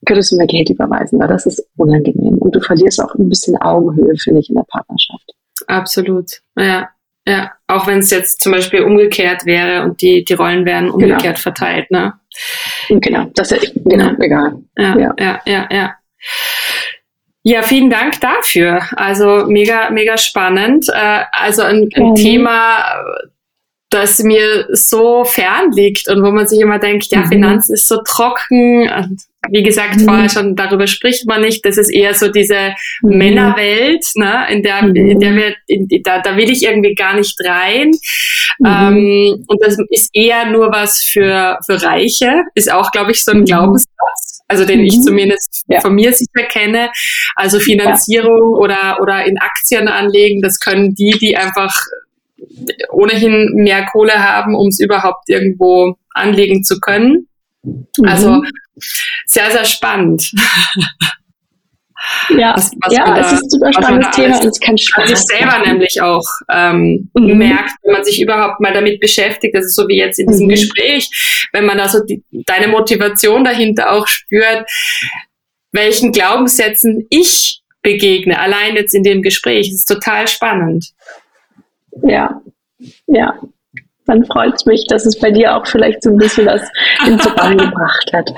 könntest du mir Geld überweisen, weil das ist unangenehm. Und du verlierst auch ein bisschen Augenhöhe, finde ich, in der Partnerschaft. Absolut. Ja. Ja, auch wenn es jetzt zum Beispiel umgekehrt wäre und die, die Rollen wären umgekehrt genau. verteilt, ne? Genau, das ist genau, egal. Ja, ja, ja, ja. ja. Ja, vielen Dank dafür. Also mega, mega spannend. Äh, also ein, ein Thema, das mir so fern liegt und wo man sich immer denkt, ja, mhm. Finanzen ist so trocken. Und wie gesagt, mhm. vorher schon darüber spricht man nicht. Das ist eher so diese mhm. Männerwelt, ne, in der, mhm. in der wir, in, da, da will ich irgendwie gar nicht rein. Mhm. Ähm, und das ist eher nur was für, für Reiche, ist auch, glaube ich, so ein mhm. Glaubenssatz. Also den ich zumindest ja. von mir sicher kenne. Also Finanzierung ja. oder, oder in Aktien anlegen, das können die, die einfach ohnehin mehr Kohle haben, um es überhaupt irgendwo anlegen zu können. Mhm. Also sehr, sehr spannend. Ja, was, was ja da, es ist ein super spannendes Thema und es kann Spaß sich selber nämlich auch ähm, mhm. merkt, wenn man sich überhaupt mal damit beschäftigt, das ist so wie jetzt in diesem mhm. Gespräch, wenn man also die, deine Motivation dahinter auch spürt, welchen Glaubenssätzen ich begegne, allein jetzt in dem Gespräch, das ist total spannend. Ja, ja. Dann freut es mich, dass es bei dir auch vielleicht so ein bisschen was ins Bahn gebracht hat.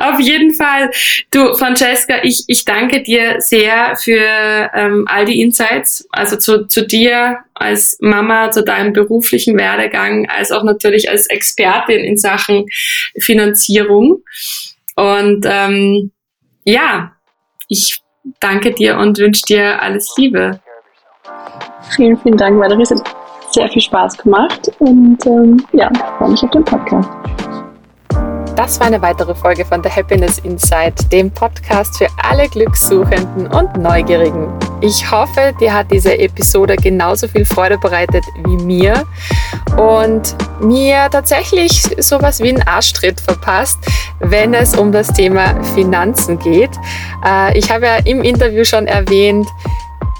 Auf jeden Fall. Du, Francesca, ich, ich danke dir sehr für ähm, all die Insights, also zu, zu dir als Mama, zu deinem beruflichen Werdegang, als auch natürlich als Expertin in Sachen Finanzierung. Und ähm, ja, ich danke dir und wünsche dir alles Liebe. Vielen, vielen Dank, Valerie. Es hat sehr viel Spaß gemacht und ähm, ja, freue mich auf den Podcast. Das war eine weitere Folge von The Happiness Insight, dem Podcast für alle Glückssuchenden und Neugierigen. Ich hoffe, dir hat diese Episode genauso viel Freude bereitet wie mir und mir tatsächlich sowas wie einen Arschtritt verpasst, wenn es um das Thema Finanzen geht. Äh, ich habe ja im Interview schon erwähnt,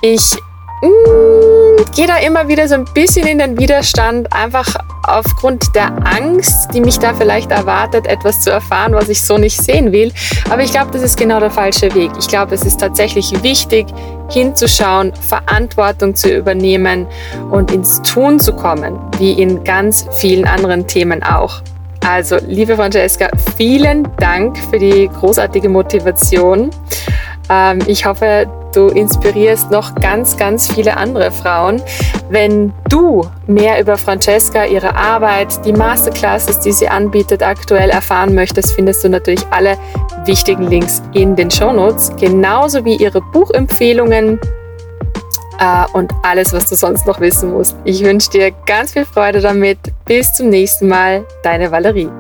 ich Mm, gehe da immer wieder so ein bisschen in den Widerstand, einfach aufgrund der Angst, die mich da vielleicht erwartet, etwas zu erfahren, was ich so nicht sehen will. Aber ich glaube, das ist genau der falsche Weg. Ich glaube, es ist tatsächlich wichtig, hinzuschauen, Verantwortung zu übernehmen und ins Tun zu kommen, wie in ganz vielen anderen Themen auch. Also, liebe Francesca, vielen Dank für die großartige Motivation. Ähm, ich hoffe, du inspirierst noch ganz, ganz viele andere Frauen. Wenn du mehr über Francesca, ihre Arbeit, die Masterclasses, die sie anbietet, aktuell erfahren möchtest, findest du natürlich alle wichtigen Links in den Shownotes, genauso wie ihre Buchempfehlungen äh, und alles, was du sonst noch wissen musst. Ich wünsche dir ganz viel Freude damit. Bis zum nächsten Mal, deine Valerie.